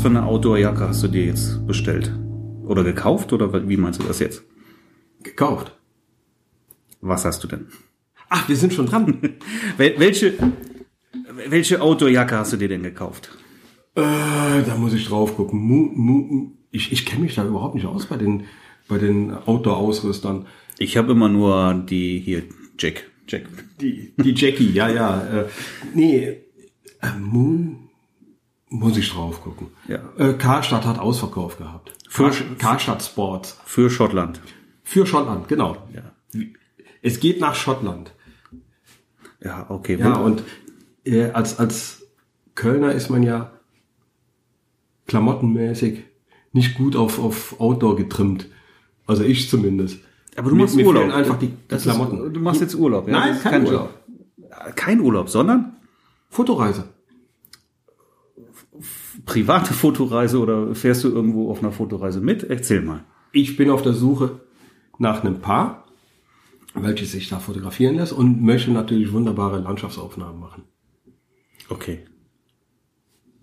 was für eine Outdoor-Jacke hast du dir jetzt bestellt? Oder gekauft? Oder wie meinst du das jetzt? Gekauft. Was hast du denn? Ach, wir sind schon dran. Wel welche, welche Outdoor-Jacke hast du dir denn gekauft? äh, da muss ich drauf gucken. Mu, mu, ich ich kenne mich da überhaupt nicht aus bei den, bei den Outdoor-Ausrüstern. Ich habe immer nur die hier, Jack. Jack. Die, die Jackie, ja, ja. Äh, nee, äh, Moon muss ich drauf gucken. Ja. Äh, Karstadt hat Ausverkauf gehabt. Kar Karstadt Sports. Für Schottland. Für Schottland, genau. Ja. Es geht nach Schottland. Ja, okay. Ja, und äh, als, als Kölner ist man ja klamottenmäßig nicht gut auf, auf Outdoor getrimmt. Also ich zumindest. Aber du Mir- machst mir Urlaub. fehlen einfach die, die Klamotten. Ist, du machst jetzt Urlaub, ja? Nein, ist kein Job. Urlaub. Kein Urlaub, sondern Fotoreise. Private Fotoreise oder fährst du irgendwo auf einer Fotoreise mit? Erzähl mal. Ich bin auf der Suche nach einem Paar, welches sich da fotografieren lässt und möchte natürlich wunderbare Landschaftsaufnahmen machen. Okay.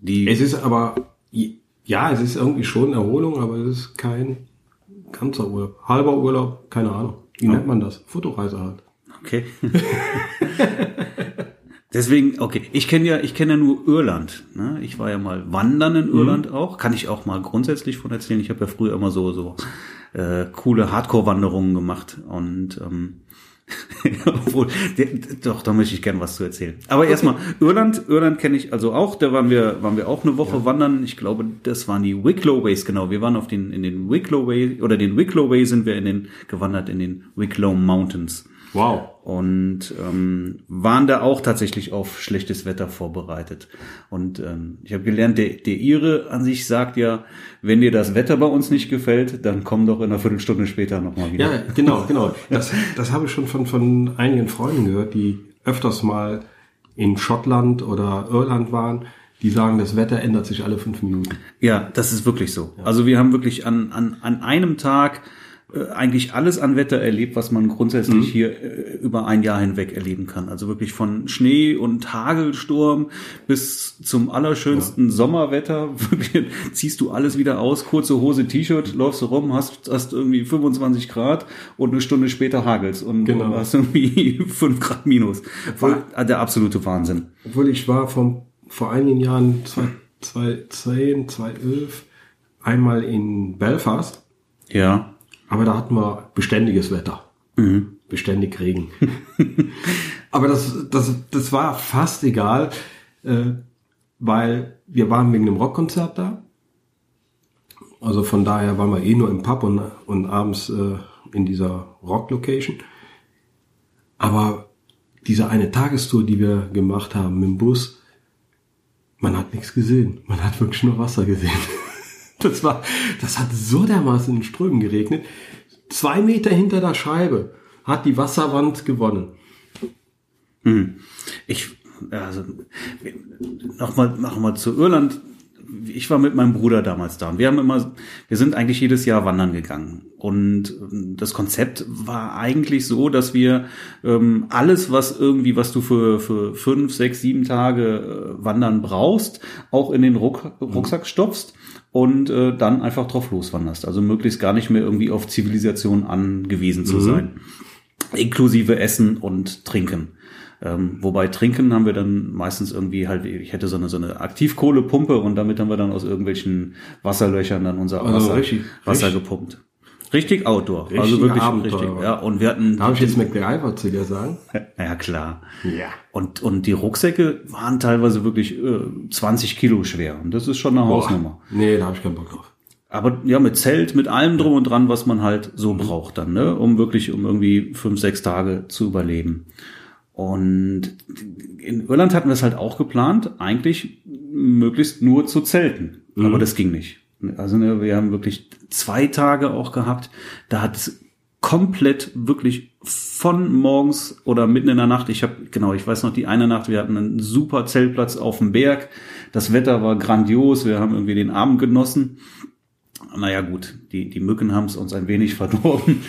Die, Es ist aber, ja, es ist irgendwie schon Erholung, aber es ist kein ganzer Urlaub. Halber Urlaub, keine Ahnung. Wie nennt man das? Fotoreise halt. okay. Deswegen, okay, ich kenne ja, ich kenne ja nur Irland. Ne? Ich war ja mal wandern in Irland auch. Kann ich auch mal grundsätzlich von erzählen. Ich habe ja früher immer so so äh, coole Hardcore-Wanderungen gemacht und ähm, obwohl, doch, da möchte ich gern was zu erzählen. Aber erstmal Irland, Irland kenne ich also auch. Da waren wir, waren wir auch eine Woche wandern. Ich glaube, das waren die Wicklow Ways genau. Wir waren auf den in den Wicklow Way oder den Wicklow Way sind wir in den gewandert in den Wicklow Mountains Wow. und ähm, waren da auch tatsächlich auf schlechtes Wetter vorbereitet. Und ähm, ich habe gelernt, der, der Ire an sich sagt ja, wenn dir das Wetter bei uns nicht gefällt, dann komm doch in einer Viertelstunde später nochmal wieder. Ja, genau, genau. Das, das habe ich schon von, von einigen Freunden gehört, die öfters mal in Schottland oder Irland waren. Die sagen, das Wetter ändert sich alle fünf Minuten. Ja, das ist wirklich so. Also wir haben wirklich an, an, an einem Tag eigentlich alles an Wetter erlebt, was man grundsätzlich hier äh, über ein Jahr hinweg erleben kann. Also wirklich von Schnee und Hagelsturm bis zum allerschönsten Sommerwetter. Wirklich, ziehst du alles wieder aus, kurze Hose, T-Shirt, läufst du rum, hast, hast irgendwie 25 Grad und eine Stunde später hagelst und, Genau. hast irgendwie 5 Grad minus. Voll, der absolute Wahnsinn. Obwohl ich war vom, vor einigen Jahren, 2010, 2011, einmal in Belfast, Ja. Aber da hatten wir beständiges Wetter. Beständig Regen. aber das, das, das war fast egal, äh, weil wir waren wegen einem Rockkonzert da. Also von daher waren wir eh nur im Pub und, und abends äh, in dieser Rock-Location. Aber diese eine Tagestour, die wir gemacht haben mit dem Bus, man hat nichts gesehen. Man hat wirklich nur Wasser gesehen. Das war, das hat so dermaßen in Strömen geregnet. Zwei Meter hinter der Scheibe hat die Wasserwand gewonnen. Ich, also, nochmal, nochmal zu Irland. Ich war mit meinem Bruder damals da und wir haben immer, wir sind eigentlich jedes Jahr wandern gegangen. Und ähm, das Konzept war eigentlich so, dass wir ähm, alles, was irgendwie, was du für, für fünf, sechs, sieben Tage äh, wandern brauchst, auch in den Ruck, Rucksack stopfst und äh, dann einfach drauf loswanderst. Also möglichst gar nicht mehr irgendwie auf Zivilisation angewiesen zu sein. Inklusive Essen und Trinken. Ähm, wobei trinken haben wir dann meistens irgendwie halt, ich hätte so eine, so eine Aktivkohlepumpe und damit haben wir dann aus irgendwelchen Wasserlöchern dann unser Also Wasser, richtig- Wasser richtig- gepumpt. Richtig Outdoor. also Richtige wirklich Abenteurer. richtig. Ja, und wir hatten, Darf ich jetzt MacGyver zu dir sagen? ja klar. Ja. Und, und die Rucksäcke waren teilweise wirklich äh, 20 Kilo schwer. Und das ist schon eine Hausnummer. Nee, da habe ich keinen Bock drauf. Aber ja, mit Zelt, mit allem drum und dran, was man halt so braucht dann, ne? Um wirklich, um irgendwie fünf, sechs Tage zu überleben. Und in Irland hatten wir es halt auch geplant, eigentlich möglichst nur zu zelten. Aber das ging nicht. Also ne, wir haben wirklich zwei Tage auch gehabt. Da hat es komplett wirklich von morgens oder mitten in der Nacht. Ich habe genau, ich weiß noch die eine Nacht. Wir hatten einen super Zeltplatz auf dem Berg. Das Wetter war grandios. Wir haben irgendwie den Abend genossen. naja gut, die, die Mücken haben es uns ein wenig verdorben.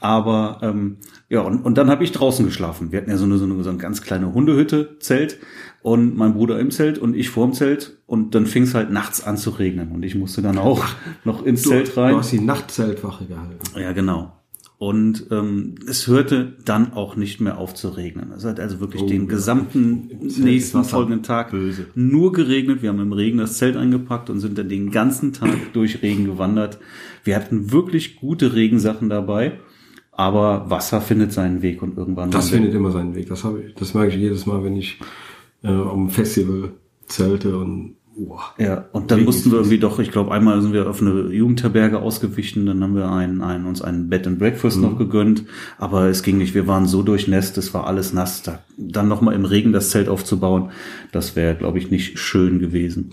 Aber ähm, ja, und, und dann habe ich draußen geschlafen. Wir hatten ja so eine, so eine, so eine ganz kleine Hundehütte, Zelt und mein Bruder im Zelt und ich vorm Zelt und dann fing es halt nachts an zu regnen und ich musste dann auch noch ins Du, Zelt rein. du hast die Nachtzeltwache gehalten. Ja, genau. Und ähm, es hörte dann auch nicht mehr auf zu regnen. Es hat also wirklich Oh, den ja. gesamten nächsten folgenden Tag böse. nur geregnet. Wir haben im Regen das Zelt eingepackt und sind dann den ganzen Tag durch Regen gewandert. Wir hatten wirklich gute Regensachen dabei, aber Wasser findet seinen Weg und irgendwann Das findet immer seinen Weg. Das habe ich, das merke ich jedes Mal, wenn ich äh, am Festival zelte und wow. Ja, und dann mussten wir irgendwie doch, ich glaube, einmal sind wir auf eine Jugendherberge ausgewichen, dann haben wir ein, ein, uns ein Bed and Breakfast noch gegönnt, aber es ging nicht, wir waren so durchnässt, es war alles nass. Da, dann nochmal im Regen das Zelt aufzubauen, das wäre, glaube ich, nicht schön gewesen.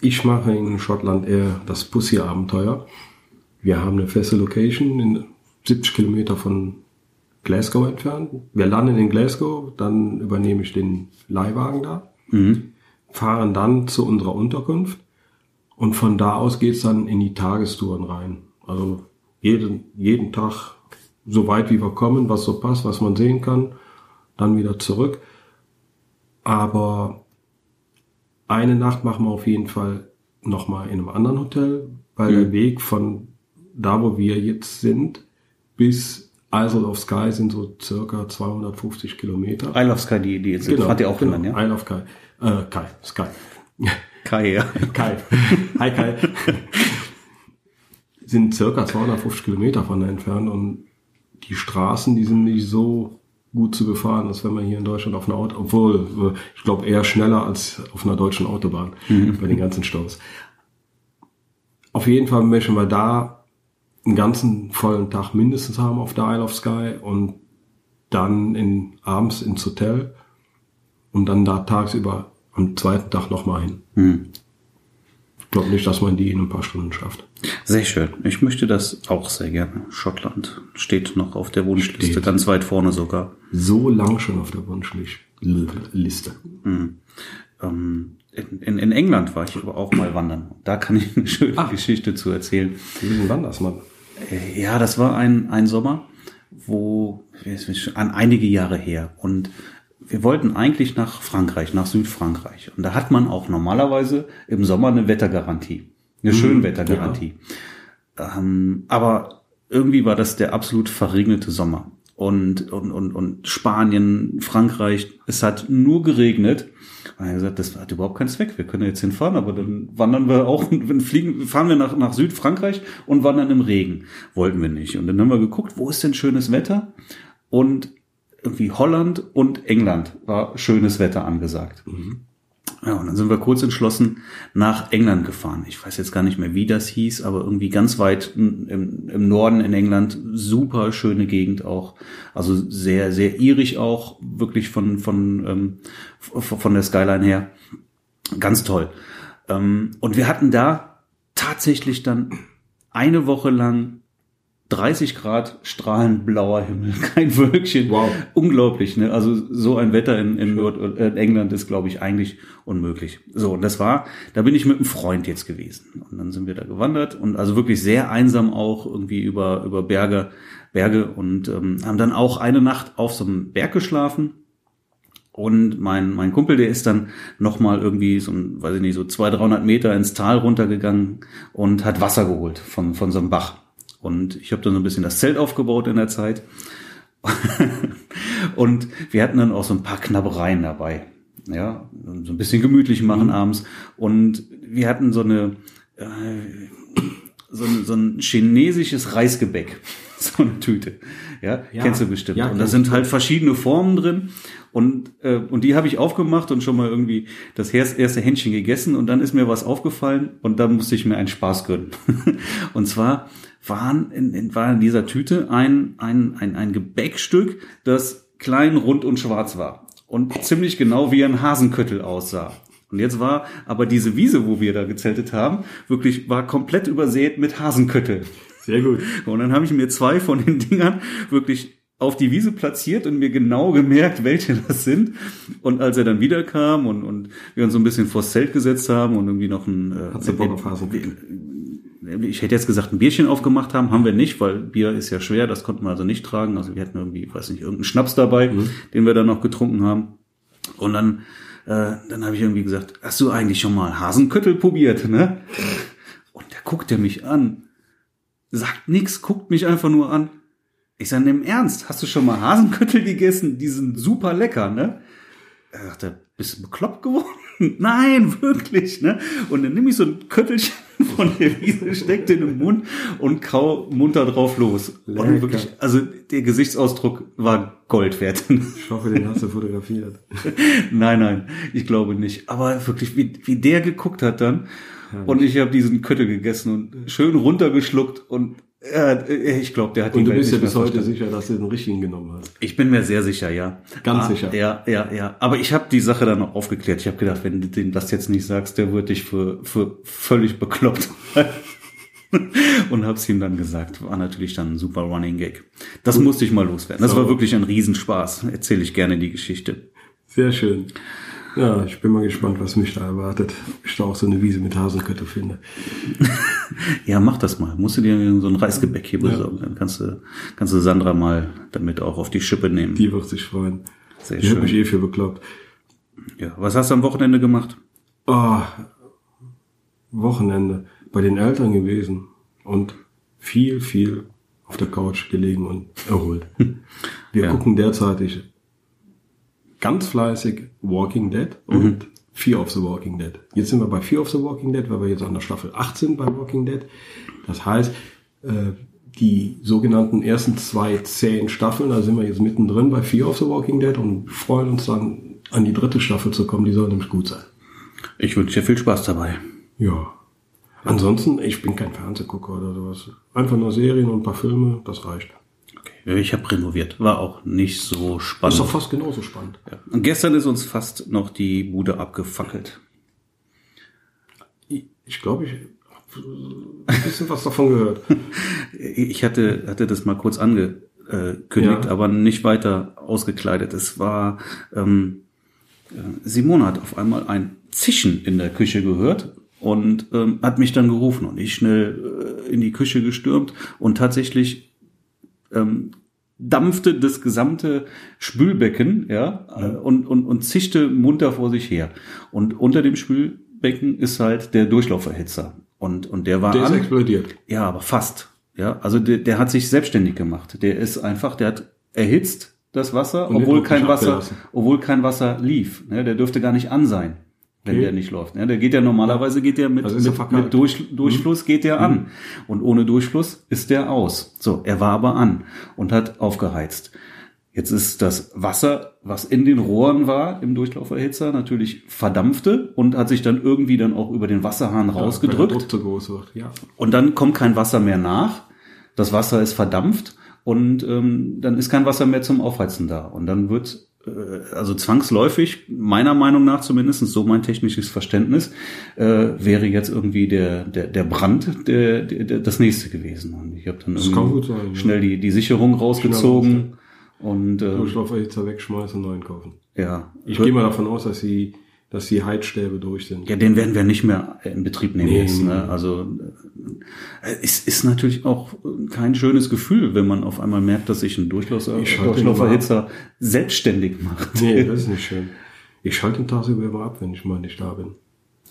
Ich mache in Schottland eher das Pussy-Abenteuer. Wir haben eine feste Location in 70 Kilometer von Glasgow entfernt. Wir landen in Glasgow, dann übernehme ich den Leihwagen da, fahren dann zu unserer Unterkunft und von da aus geht's dann in die Tagestouren rein. Also jeden, jeden Tag so weit wie wir kommen, was so passt, was man sehen kann, dann wieder zurück. Aber eine Nacht machen wir auf jeden Fall nochmal in einem anderen Hotel, weil der Weg von da, wo wir jetzt sind, bis Isle of Skye sind so circa 250 Kilometer. Isle of Sky, die, die jetzt hat ihr auch genau. genannt, ja? Isle of Skye. Äh, Kai, Sky. Kai, ja. Kai. Hi Kai. sind circa 250 Kilometer von da entfernt und die Straßen, die sind nicht so gut zu befahren, als wenn man hier in Deutschland auf einer Auto, obwohl, äh, ich glaube eher schneller als auf einer deutschen Autobahn bei den ganzen Staus. Auf jeden Fall möchten wir da einen ganzen vollen Tag mindestens haben auf der Isle of Skye und dann in, abends ins Hotel und dann da tagsüber am zweiten Tag nochmal hin. Ich glaube nicht, dass man die in ein paar Stunden schafft. Sehr schön. Ich möchte das auch sehr gerne. Schottland steht noch auf der Wunschliste, Steht. ganz weit vorne sogar. So lang schon auf der Wunschliste. Ähm, in, in, England war ich aber auch mal wandern. Da kann ich eine schöne Ach. Geschichte zu erzählen. Wie Mann? Äh, Ja, das war ein, ein Sommer, wo, an einige Jahre her. Und wir wollten eigentlich nach Frankreich, nach Südfrankreich. Und da hat man auch normalerweise im Sommer eine Wettergarantie. Eine Schönwettergarantie. Ähm, aber irgendwie war das der absolut verregnete Sommer. Und, und, und, und Spanien, Frankreich, es hat nur geregnet. Er hat gesagt, das hat überhaupt keinen Zweck. Wir können jetzt hinfahren, aber dann wandern wir auch, fliegen, fahren wir nach, nach Südfrankreich und wandern im Regen. Wollten wir nicht. Und dann haben wir geguckt, wo ist denn schönes Wetter? Und irgendwie Holland und England war schönes Wetter angesagt. Ja, und dann sind wir kurz entschlossen nach England gefahren. Ich weiß jetzt gar nicht mehr, wie das hieß, aber irgendwie ganz weit im, im Norden in England. Super schöne Gegend auch. Also sehr, sehr irisch auch, wirklich von, von, ähm, von der Skyline her. Ganz toll. Ähm, und wir hatten da tatsächlich dann eine Woche lang 30 Grad strahlend blauer Himmel, kein Wölkchen. Wow. Unglaublich, ne? Also so ein Wetter in, in Nord äh, in England ist, glaube ich, eigentlich unmöglich. So, und das war, da bin ich mit einem Freund jetzt gewesen. Und dann sind wir da gewandert und also wirklich sehr einsam auch irgendwie über, über Berge, Berge und ähm, haben dann auch eine Nacht auf so einem Berg geschlafen. Und mein, mein Kumpel, der ist dann nochmal irgendwie so, weiß ich nicht, so 200, 300 Meter ins Tal runtergegangen und hat Wasser geholt von, von so einem Bach. Und ich habe dann so ein bisschen das Zelt aufgebaut in der Zeit. und wir hatten dann auch so ein paar Knabbereien dabei. Ja, so ein bisschen gemütlich machen abends. Und wir hatten so eine, äh, so ein, so ein chinesisches Reisgebäck. So eine Tüte. Ja, Ja. kennst du bestimmt. Ja, und da sind halt verschiedene Formen drin. Und, äh, und die habe ich aufgemacht und schon mal irgendwie das erste erste Händchen gegessen. Und dann ist mir was aufgefallen und dann musste ich mir einen Spaß gönnen. und zwar waren in, in, war in dieser Tüte ein, ein, ein, ein Gebäckstück, das klein, rund und schwarz war. Und ziemlich genau wie ein Hasenköttel aussah. Und jetzt war aber diese Wiese, wo wir da gezeltet haben, wirklich war komplett übersät mit Hasenköttel. Sehr gut. Und dann habe ich mir zwei von den Dingern wirklich auf die Wiese platziert und mir genau gemerkt, welche das sind. Und als er dann wiederkam und, und wir uns so ein bisschen vors Zelt gesetzt haben und irgendwie noch ein... Äh, Hat's du Bock auf Hasenköttel? Ich hätte jetzt gesagt, ein Bierchen aufgemacht haben, haben wir nicht, weil Bier ist ja schwer, das konnten wir also nicht tragen. Also wir hatten irgendwie, weiß nicht, irgendeinen Schnaps dabei, mhm. den wir dann noch getrunken haben. Und dann, äh, dann habe ich irgendwie gesagt, hast du eigentlich schon mal Hasenköttel probiert, ne? Und der guckt er mich an, sagt nix, guckt mich einfach nur an. Ich sage, im Ernst, hast du schon mal Hasenköttel gegessen? Die sind super lecker, ne? Er sagte, bist du bekloppt geworden? Nein, wirklich, ne? Und dann nehme ich so ein Köttelchen von der Wiese, steck den im Mund und kau munter drauf los. Lecker. Und wirklich, also der Gesichtsausdruck war Gold wert. Ich hoffe, den hast du fotografiert. nein, nein, ich glaube nicht. Aber wirklich, wie, wie der geguckt hat dann. Und ich habe diesen Köttel gegessen und schön runtergeschluckt und äh, ich glaube, der hat die Und du Welt bist ja bis heute sicher, dass du den richtigen genommen hast. Ich bin mir sehr sicher, ja. Ganz ah, sicher. Ja, ja, ja. Aber ich habe die Sache dann noch aufgeklärt. Ich habe gedacht, wenn du dem das jetzt nicht sagst, der wird dich für, für völlig bekloppt. und hab's ihm dann gesagt. War natürlich dann ein super Running Gag. Das Gut. musste ich mal loswerden. Das so. war wirklich ein Riesenspaß. Erzähle ich gerne die Geschichte. Sehr schön. Ja, ich bin mal gespannt, was mich da erwartet. Ob ich da auch so eine Wiese mit Hasenköttel finde. ja, mach das mal. Musst du dir so ein Reisgebäck hier besorgen. Ja. Dann kannst du, kannst du Sandra mal damit auch auf die Schippe nehmen. Die wird sich freuen. Sehr die schön. hat mich eh für bekloppt. Ja, was hast du am Wochenende gemacht? Oh, Wochenende. Bei den Eltern gewesen. Und viel, viel auf der Couch gelegen und erholt. Wir ja. gucken derzeitig ganz fleißig Walking Dead und mhm. Fear of the Walking Dead. Jetzt sind wir bei Fear of the Walking Dead, weil wir jetzt an der Staffel 8 sind bei Walking Dead. Das heißt, äh, die sogenannten ersten zwei zehn Staffeln, da sind wir jetzt mittendrin bei Fear of the Walking Dead und freuen uns dann an die dritte Staffel zu kommen. Die soll nämlich gut sein. Ich wünsche dir viel Spaß dabei. Ja. Ansonsten, ich bin kein Fernsehgucker oder sowas. Einfach nur Serien und ein paar Filme, das reicht. Ich habe renoviert. War auch nicht so spannend. ist doch fast genauso spannend. Ja. Und gestern ist uns fast noch die Bude abgefackelt. Ich glaube, ich habe ein bisschen was davon gehört. ich hatte, hatte das mal kurz angekündigt, ja. aber nicht weiter ausgekleidet. Es war, ähm, äh, Simone hat auf einmal ein Zischen in der Küche gehört und ähm, hat mich dann gerufen und ich schnell äh, in die Küche gestürmt und tatsächlich ähm, dampfte das gesamte Spülbecken, ja, ja. Und, und, und zischte munter vor sich her. Und unter dem Spülbecken ist halt der Durchlauferhitzer. Und, und der war. Der an, ist explodiert. Ja, aber fast. Ja, also der, der hat sich selbstständig gemacht. Der ist einfach, der hat erhitzt das Wasser, und obwohl kein Wasser, obwohl kein Wasser lief. Ja, der dürfte gar nicht an sein wenn okay. der nicht läuft. Ja, der geht ja normalerweise geht der mit, also mit, mit Durch, Durchfluss mhm. geht der an. Mhm. Und ohne Durchfluss ist der aus. So, er war aber an und hat aufgeheizt. Jetzt ist das Wasser, was in den Rohren war im Durchlauferhitzer, natürlich verdampfte und hat sich dann irgendwie dann auch über den Wasserhahn ja, rausgedrückt. Wird, ja. Und dann kommt kein Wasser mehr nach. Das Wasser ist verdampft und ähm, dann ist kein Wasser mehr zum Aufheizen da. Und dann wird also zwangsläufig, meiner Meinung nach zumindest, so mein technisches Verständnis, äh, wäre jetzt irgendwie der, der, der Brand der, der, der das nächste gewesen. Und ich habe dann irgendwie sein, schnell ja. die, die Sicherung rausgezogen und äh, Durchlauferhitzer wegschmeißen, neuen kaufen. Ja. Ich gehe mal davon aus, dass sie dass die Heizstäbe durch sind. Ja, den werden wir nicht mehr in Betrieb nehmen nee, jetzt. Ne? Also äh, es ist natürlich auch kein schönes Gefühl, wenn man auf einmal merkt, dass sich ein Durchlaufer, Durchlauferhitzer selbstständig macht. Nee, das ist nicht schön. Ich schalte den tagsüber immer ab, wenn ich mal nicht da bin.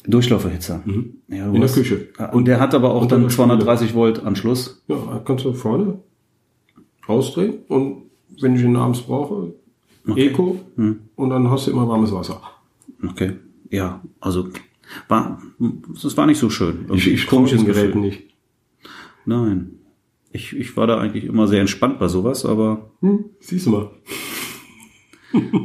Durchlauferhitzer. Mhm. Ja, in der Küche. Und der hat aber auch dann 230 Volt Anschluss. Ja, kannst du vorne rausdrehen und wenn ich ihn abends brauche, okay. Eco hm. und dann hast du immer warmes Wasser. Okay. Ja, also war, es war nicht so schön. Ich, ich den Geräten nicht. Nein. Ich, ich war da eigentlich immer sehr entspannt bei sowas, aber. Hm, siehst du mal.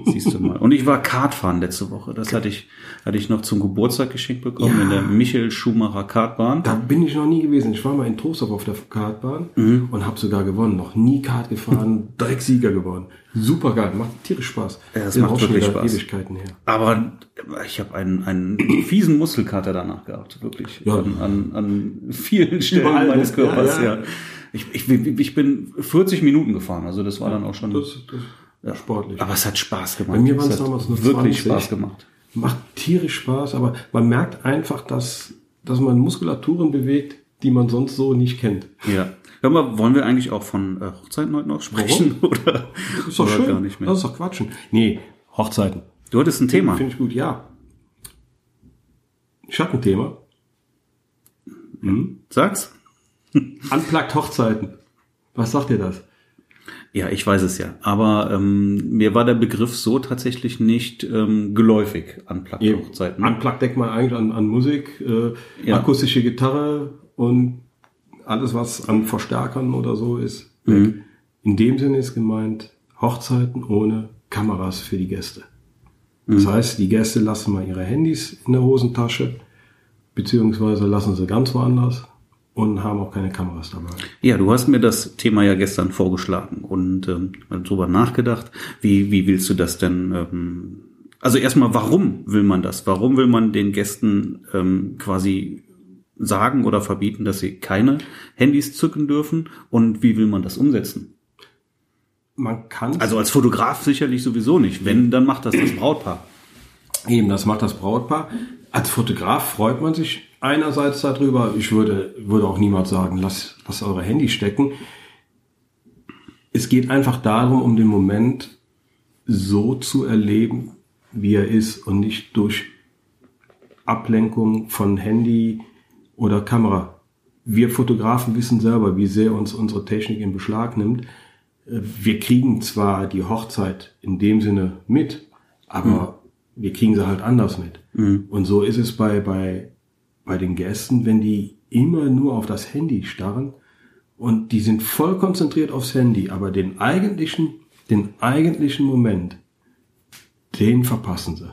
Siehst du mal. Und ich war Kartfahren letzte Woche. Das hatte ich, hatte ich noch zum Geburtstag geschenkt bekommen ja. in der Michael Schumacher Kartbahn. Da bin ich noch nie gewesen. Ich war mal in Trostorf auf der Kartbahn mhm. und habe sogar gewonnen. Noch nie Kart gefahren, direkt Sieger geworden. Super geil, macht tierisch Spaß. Ja, das macht wirklich Spaß. Ewigkeiten her. Aber ich habe einen, einen fiesen Muskelkater danach gehabt, wirklich. Ja. An, an, an vielen Stellen Überall, meines Körpers, ja. ja. Ich, ich, ich bin 40 Minuten gefahren, also das war dann auch schon. Das, das ja. sportlich. Aber es hat Spaß gemacht. Bei mir waren es damals nur wirklich 20. Spaß gemacht. Macht tierisch Spaß, aber man merkt einfach, dass, dass man Muskulaturen bewegt, die man sonst so nicht kennt. Ja. Hör mal, wollen wir eigentlich auch von äh, Hochzeiten heute noch sprechen? Oder, Ist doch schön. gar nicht mehr? Das ist doch Quatschen. Nee, Hochzeiten. Du hattest ein Thema. Finde ich gut, ja. Schattenthema. Mhm. Sag's. Unplugged Hochzeiten. Was sagt ihr das? Ja, ich weiß es ja. Aber ähm, mir war der Begriff so tatsächlich nicht ähm, geläufig an Hochzeiten. Unplugged denkt man eigentlich an, an Musik, äh, Ja. akustische Gitarre und alles, was an Verstärkern oder so ist. weg. In dem Sinne ist gemeint Hochzeiten ohne Kameras für die Gäste. Das heißt, die Gäste lassen mal ihre Handys in der Hosentasche, beziehungsweise lassen sie ganz woanders und haben auch keine Kameras dabei. Ja, du hast mir das Thema ja gestern vorgeschlagen und ähm, darüber nachgedacht. Wie, wie willst du das denn? Ähm, also erstmal, warum will man das? Warum will man den Gästen ähm, quasi sagen oder verbieten, dass sie keine Handys zücken dürfen? Und wie will man das umsetzen? Man kann Also als Fotograf sicherlich sowieso nicht. Wenn, dann macht das das Brautpaar. Eben, das macht das Brautpaar. Als Fotograf freut man sich einerseits darüber. Ich würde, würde auch niemals sagen, lasst, lasst eure Handys stecken. Es geht einfach darum, um den Moment so zu erleben, wie er ist und nicht durch Ablenkung von Handy oder Kamera. Wir Fotografen wissen selber, wie sehr uns unsere Technik in Beschlag nimmt. Wir kriegen zwar die Hochzeit in dem Sinne mit, aber wir kriegen sie halt anders mit. Und so ist es bei, bei, bei den Gästen, wenn die immer nur auf das Handy starren und die sind voll konzentriert aufs Handy, aber den eigentlichen, den eigentlichen Moment, den verpassen sie.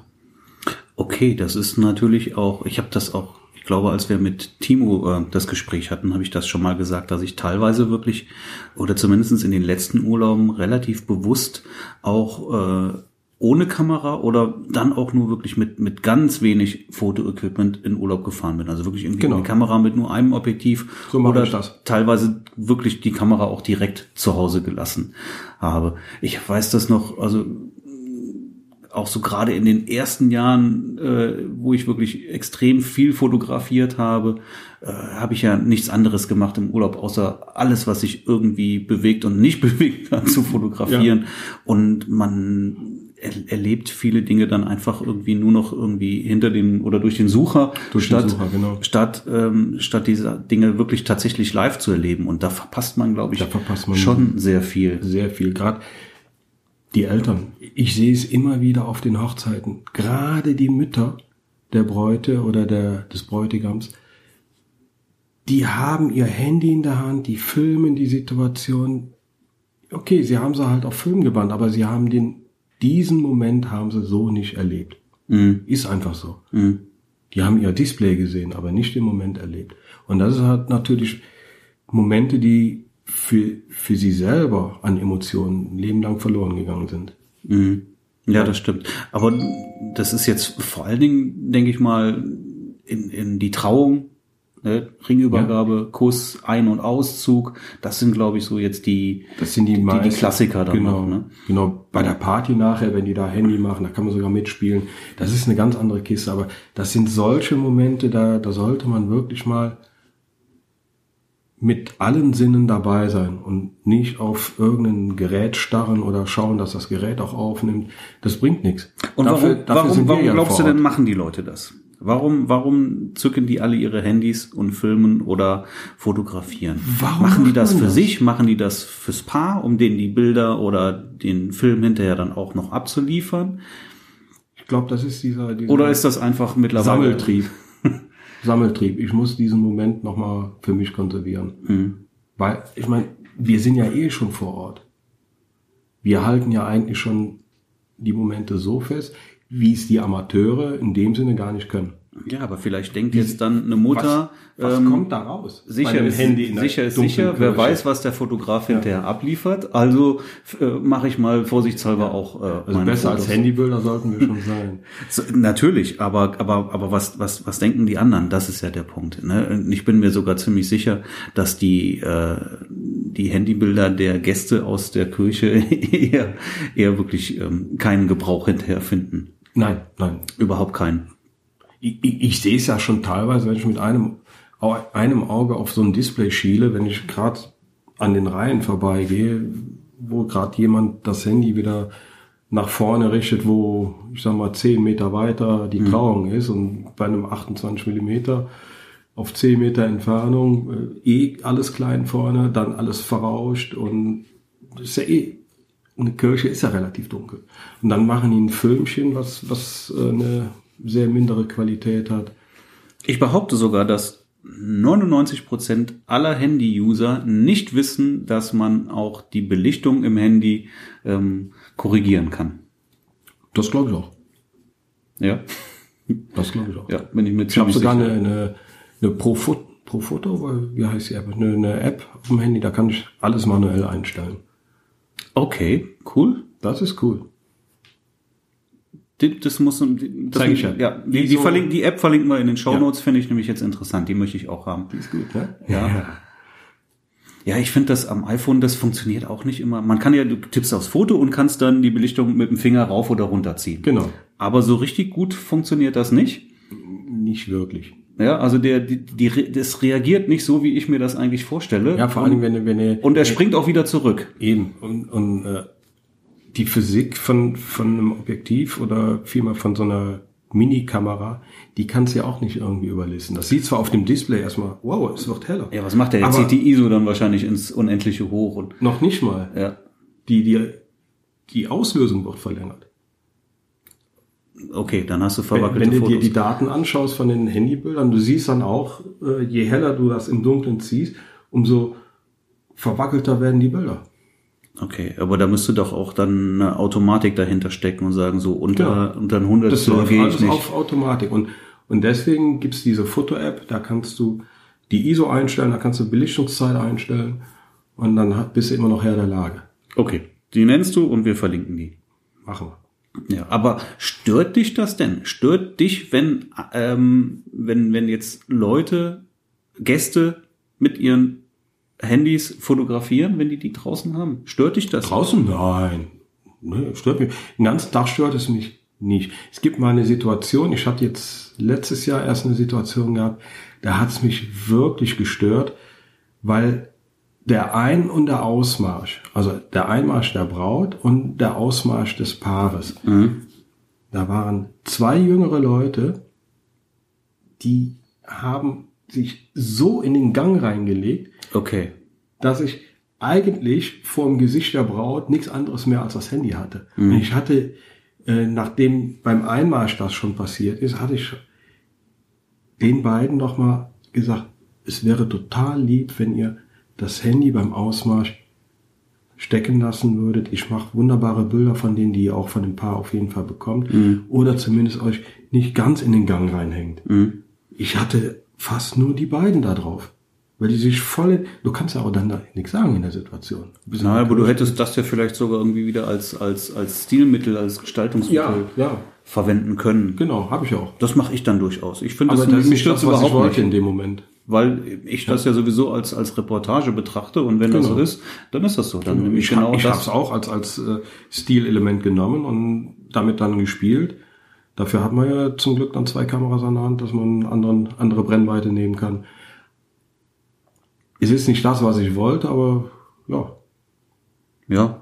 Okay, das ist natürlich auch, ich habe das auch, ich glaube, als wir mit Timo äh, das Gespräch hatten, habe ich das schon mal gesagt, dass ich teilweise wirklich, oder zumindest in den letzten Urlauben relativ bewusst auch äh, ohne Kamera oder dann auch nur wirklich mit, mit ganz wenig Fotoequipment in Urlaub gefahren bin. Also wirklich irgendwie Genau. eine Kamera mit nur einem Objektiv So oder teilweise wirklich die Kamera auch direkt zu Hause gelassen habe. Ich weiß das noch, also auch so gerade in den ersten Jahren, äh, wo ich wirklich extrem viel fotografiert habe, äh, habe ich ja nichts anderes gemacht im Urlaub, außer alles, was sich irgendwie bewegt und nicht bewegt hat, zu fotografieren. Und man er, erlebt viele Dinge dann einfach irgendwie nur noch irgendwie hinter den oder durch den Sucher, Durch den statt, Sucher, genau. statt, ähm, statt diese Dinge wirklich tatsächlich live zu erleben. Und da verpasst man, glaube ich, man- schon sehr viel. Sehr viel. Gerade die Eltern. Ich sehe es immer wieder auf den Hochzeiten. Gerade die Mütter der Bräute oder der, des Bräutigams, die haben ihr Handy in der Hand, die filmen die Situation. Okay, sie haben sie halt auf Film gebannt, aber sie haben den, diesen Moment haben sie so nicht erlebt. Mhm. Ist einfach so. Mhm. Die haben ihr Display gesehen, aber nicht den Moment erlebt. Und das ist halt natürlich Momente, die für, für sie selber an Emotionen ein Leben lang verloren gegangen sind. Mhm. Ja, das stimmt. Aber das ist jetzt vor allen Dingen, denke ich mal, in, in die Trauung, ne? Ringübergabe, Kuss, Ein- und Auszug. Das sind, glaube ich, so jetzt die, Das sind die, die, die meisten- Klassiker dann genau, noch. Ne? Genau, bei der Party nachher, wenn die da Handy machen, da kann man sogar mitspielen. Das ist eine ganz andere Kiste, aber das sind solche Momente, da, da sollte man wirklich mal mit allen Sinnen dabei sein und nicht auf irgendein Gerät starren oder schauen, dass das Gerät auch aufnimmt. Das bringt nichts. Und Dafür- warum, dafür warum, warum ja glaubst du denn, machen die Leute das? Warum, warum zücken die alle ihre Handys und filmen oder fotografieren? Warum machen die das für das? sich? Machen die das fürs Paar, um denen die Bilder oder den Film hinterher dann auch noch abzuliefern? Ich glaube, das ist dieser, dieser Oder ist das einfach mittlerweile Sammeltrieb. Sammeltrieb. Ich muss diesen Moment nochmal für mich konservieren. Mhm. Weil, ich meine, wir sind ja eh schon vor Ort. Wir halten ja eigentlich schon die Momente so fest, wie es die Amateure in dem Sinne gar nicht können. Ja, aber vielleicht denkt jetzt dann eine Mutter, was, was ähm, kommt da raus? Sicher ist, sicher, ist sicher, wer Kirche? weiß, was der Fotograf hinterher abliefert. Also äh, mache ich mal vorsichtshalber auch äh, Also besser als Fotos. Handybilder sollten wir schon sein. So, natürlich, aber aber aber was was was denken die anderen? Das ist ja der Punkt. Ne? Ich bin mir sogar ziemlich sicher, dass die äh, die Handybilder der Gäste aus der Kirche eher eher wirklich ähm, keinen Gebrauch hinterher finden. Nein, nein. Überhaupt keinen. Ich, ich, ich sehe es ja schon teilweise, wenn ich mit einem einem Auge auf so ein Display schiele, wenn ich gerade an den Reihen vorbeigehe, wo gerade jemand das Handy wieder nach vorne richtet, wo, ich sag mal, 10 Meter weiter die Trauung ist und bei einem 28 Millimeter auf 10 Meter Entfernung äh, eh alles klein vorne, dann alles verrauscht und das ist ja eh, eine Kirche ist ja relativ dunkel. Und dann machen die ein Filmchen, was, was äh, eine sehr mindere Qualität hat. Ich behaupte sogar, dass 99% aller Handy-User nicht wissen, dass man auch die Belichtung im Handy ähm, korrigieren kann. Das glaube ich auch. Ja, Das glaube ich auch. ja, bin ich mir Ich habe ziemlich sogar sicher. eine, eine, eine Pro-Foto, Pro-Foto, weil- wie heißt die App? Eine, eine App auf dem Handy, da kann ich alles manuell einstellen. Okay, cool. Das ist cool. Die- Das muss das, Zeig ich ja. ja. Die, die, so- verlinken, die App verlinken wir in den Show Notes, finde ich nämlich jetzt interessant. Die möchte ich auch haben. Die ist gut, ne? Ja. Ja, ich finde das am iPhone, das funktioniert auch nicht immer. Man kann ja, du tippst aufs Foto und kannst dann die Belichtung mit dem Finger rauf oder runter ziehen. Genau. Aber so richtig gut funktioniert das nicht. Nicht wirklich. Ja, also der, die, die, das reagiert nicht so, wie ich mir das eigentlich vorstelle. Ja, vor allem, wenn, wenn ihr Und er springt auch wieder zurück. eben und, und äh, die Physik von, von einem Objektiv oder vielmehr von so einer Mini-Kamera, die kannst du ja auch nicht irgendwie überlisten. Das sieht zwar auf dem Display erstmal, wow, es wird heller. Ja, was macht der? Er Aber- zieht die ISO dann wahrscheinlich ins Unendliche hoch und Noch nicht mal. ja. Die, die, die Auslösung wird verlängert. Okay, dann hast du Wenn, verwackelte wenn du dir die Daten anschaust von den Handybildern, du siehst dann auch, äh, je heller du das im Dunkeln ziehst, umso verwackelter werden die Bilder. Okay, aber da müsste doch auch dann eine Automatik dahinter stecken und sagen, so unter, Ja. unter ein 100 Das Zoll läuft gehe ich alles nicht. auf Automatik. Und, und deswegen gibt's diese Foto-App, da kannst du die ISO einstellen, da kannst du Belichtungszeit einstellen und dann bist du immer noch Herr der Lage. Okay, die nennst du und wir verlinken die. Machen wir. Ja, aber stört dich das denn? Stört dich, wenn, ähm, wenn, wenn jetzt Leute, Gäste mit ihren Handys fotografieren, wenn die die draußen haben? Stört dich das? Draußen? Nein. Nee, stört mich. Den ganzen Tag stört es mich nicht. Es gibt mal eine Situation, ich hatte jetzt letztes Jahr erst eine Situation gehabt, da hat es mich wirklich gestört, weil der Ein- und der Ausmarsch, also der Einmarsch der Braut und der Ausmarsch des Paares, da waren zwei jüngere Leute, die haben sich so in den Gang reingelegt, Okay. dass ich eigentlich vor dem Gesicht der Braut nichts anderes mehr als das Handy hatte. Und ich hatte, äh, nachdem beim Einmarsch das schon passiert ist, hatte ich den beiden nochmal gesagt, es wäre total lieb, wenn ihr das Handy beim Ausmarsch stecken lassen würdet. Ich mache wunderbare Bilder von denen, die ihr auch von dem Paar auf jeden Fall bekommt. Oder zumindest euch nicht ganz in den Gang reinhängt. Ich hatte fast nur die beiden da drauf. Weil die sich voll, du kannst ja auch dann da nichts sagen in der Situation. Bist Na, aber du hättest das ja vielleicht sogar irgendwie wieder als, als, als Stilmittel, als Gestaltungsmittel ja, ja, verwenden können. genau, habe ich auch. Das mache ich dann durchaus. Ich finde, das, das ist mich nicht das, stört's was ich überhaupt wollte nicht. in dem Moment. Weil ich das ja sowieso als, als Reportage betrachte und wenn das Genau. so ist, dann ist das so. Dann nehme ich Ich, genau hab, ich habe das. es auch als, als äh, Stilelement genommen und damit dann gespielt. Dafür hat man ja zum Glück dann zwei Kameras an der Hand, dass man anderen, andere Brennweite nehmen kann. Es ist nicht das, was ich wollte, aber ja, Ja,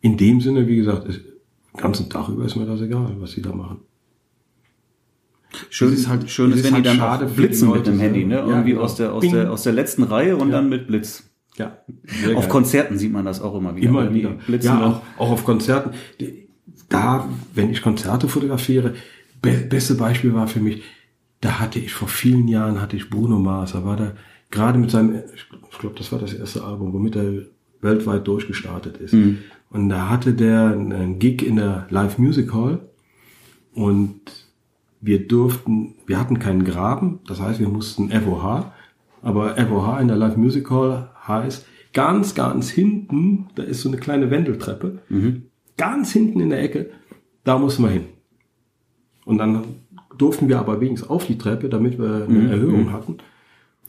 in dem Sinne, wie gesagt, ist, den ganzen Tag über ist mir das egal, was sie da machen. Schön ist halt- schön ist, wenn halt die dann schade blitzen mit dem Handy, ne? ja, Irgendwie genau. aus der aus Bing. der aus der letzten Reihe und Ja. dann mit Blitz. Ja, Auf Konzerten sieht man das auch immer wieder. Immer wieder. Blitzen ja, auch, auch auf Konzerten. Da, wenn ich Konzerte fotografiere, be beste Beispiel war für mich, da hatte ich vor vielen Jahren hatte ich Bruno Mars, da war der gerade mit seinem, ich glaube, das war das erste Album, womit er weltweit durchgestartet ist. Und da hatte der einen Gig in der Live Music Hall und wir durften, wir hatten keinen Graben, das heißt, wir mussten FOH, aber FOH in der Live Music Hall heißt, ganz, ganz hinten, da ist so eine kleine Wendeltreppe, ganz hinten in der Ecke, da mussten wir hin. Und dann durften wir aber wenigstens auf die Treppe, damit wir eine Erhöhung hatten.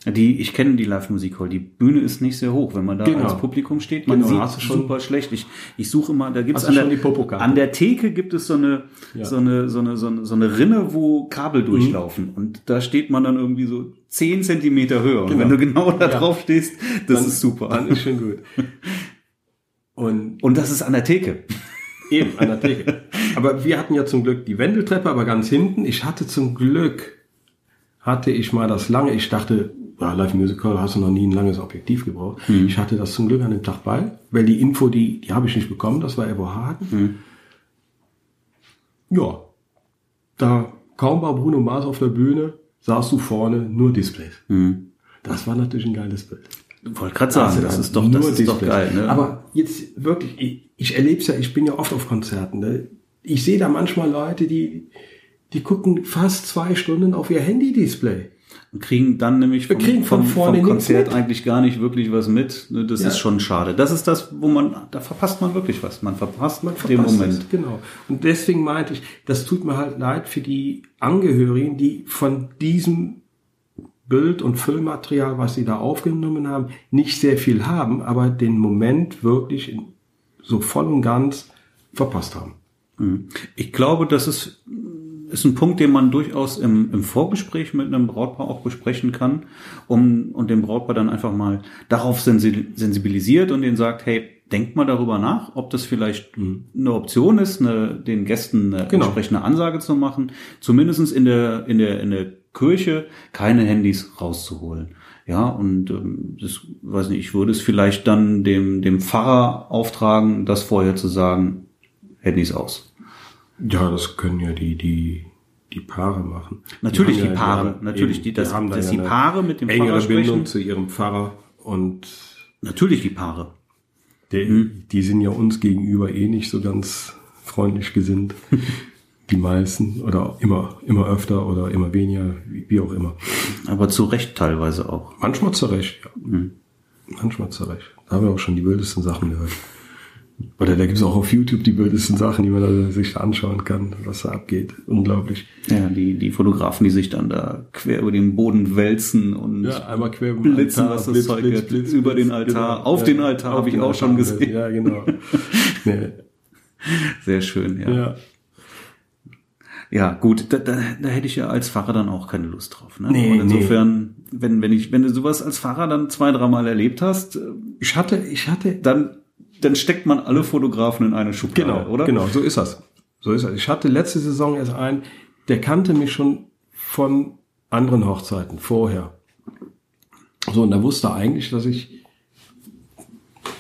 Die, ich kenne die Live-Musik Hall. Die Bühne ist nicht sehr hoch, wenn man da Genau. als Publikum steht. Man Genau, sieht schon- super schlecht. Ich, ich suche immer, da gibt's Hast du an der, an der Theke gibt es so eine, Ja. so eine, so eine, so eine, so eine Rinne, wo Mhm. Kabel durchlaufen. Und da steht man dann irgendwie so zehn Zentimeter höher. Und Genau. wenn du genau da Ja. drauf stehst, das Dann- ist super. Dann ist schon gut. Und Und das ist an der Theke. Eben, an der Theke. Aber wir hatten ja zum Glück die Wendeltreppe, aber ganz hinten. Ich hatte zum Glück, hatte ich mal das lange, ich dachte, ja, Live Musical hast du noch nie ein langes Objektiv gebraucht. Ich hatte das zum Glück an dem Tag bei, weil die Info, die, die habe ich nicht bekommen, das war Evo Hagen. Ja, da kaum war Bruno Mars auf der Bühne, sahst du vorne nur Displays. Das war natürlich ein geiles Bild. Wollte gerade sagen, Also das da ist doch, das ist doch geil. Ne? Aber jetzt wirklich, ich, ich erlebe es ja, ich bin ja oft auf Konzerten. Ne? Ich sehe da manchmal Leute, die, die gucken fast zwei Stunden auf ihr Handy-Display. Und kriegen dann nämlich vom, kriegen von vom, vom Konzert eigentlich gar nicht wirklich was mit. Ne, Das Ja. ist schon schade. Das ist das, wo man, da verpasst man wirklich was. Man verpasst, Man den verpasst Moment. es, genau. Und deswegen meinte ich, das tut mir halt leid für die Angehörigen, die von diesem Bild- und Füllmaterial, was sie da aufgenommen haben, nicht sehr viel haben, aber den Moment wirklich so voll und ganz verpasst haben. Ich glaube, das ist, ist ein Punkt, den man durchaus im, im Vorgespräch mit einem Brautpaar auch besprechen kann, um, und den Brautpaar dann einfach mal darauf sensi- sensibilisiert und denen sagt, hey, denkt mal darüber nach, ob das vielleicht eine Option ist, eine, den Gästen eine Genau. entsprechende Ansage zu machen, zumindestens in der, in der, in der Kirche keine Handys rauszuholen. Ja, und ähm, das weiß nicht, ich würde es vielleicht dann dem, dem Pfarrer auftragen, das vorher zu sagen, Handys aus. Ja, das können ja die, die, die Paare machen. Natürlich haben die ja- Paare, haben natürlich eben- die, dass, haben da dass ja die Paare mit dem engere Pfarrer Bindung sprechen. zu ihrem Pfarrer und Natürlich die Paare. der, Hm. die sind ja uns gegenüber eh nicht so ganz freundlich gesinnt. die meisten oder immer, immer öfter oder immer weniger, wie, auch immer. Aber zu Recht teilweise auch. Manchmal zu Recht, ja. Hm. Manchmal zu Recht. Da haben wir auch schon die wildesten Sachen gehört. Oder da gibt's auch auf YouTube die wildesten Sachen, die man da sich anschauen kann, was da abgeht. Unglaublich. Ja, die, die Fotografen, die sich dann da quer über den Boden wälzen und einmal quer über blitzen, was das Zeug wird. Über den Altar. Auf den Altar habe ich auch schon gesehen. Ja, genau. nee. Sehr schön, ja. Ja. Ja, gut, da, da, da hätte ich ja als Fahrer dann auch keine Lust drauf. Ne? Nee, Und insofern, wenn, wenn ich, wenn du sowas als Fahrer dann zwei, dreimal erlebt hast, Ich hatte, ich hatte, dann, dann steckt man alle Fotografen in eine Schublade, genau, oder? genau, so ist das. So ist das. Ich hatte letzte Saison erst einen, der kannte mich schon von anderen Hochzeiten vorher. So, und da wusste er eigentlich, dass ich,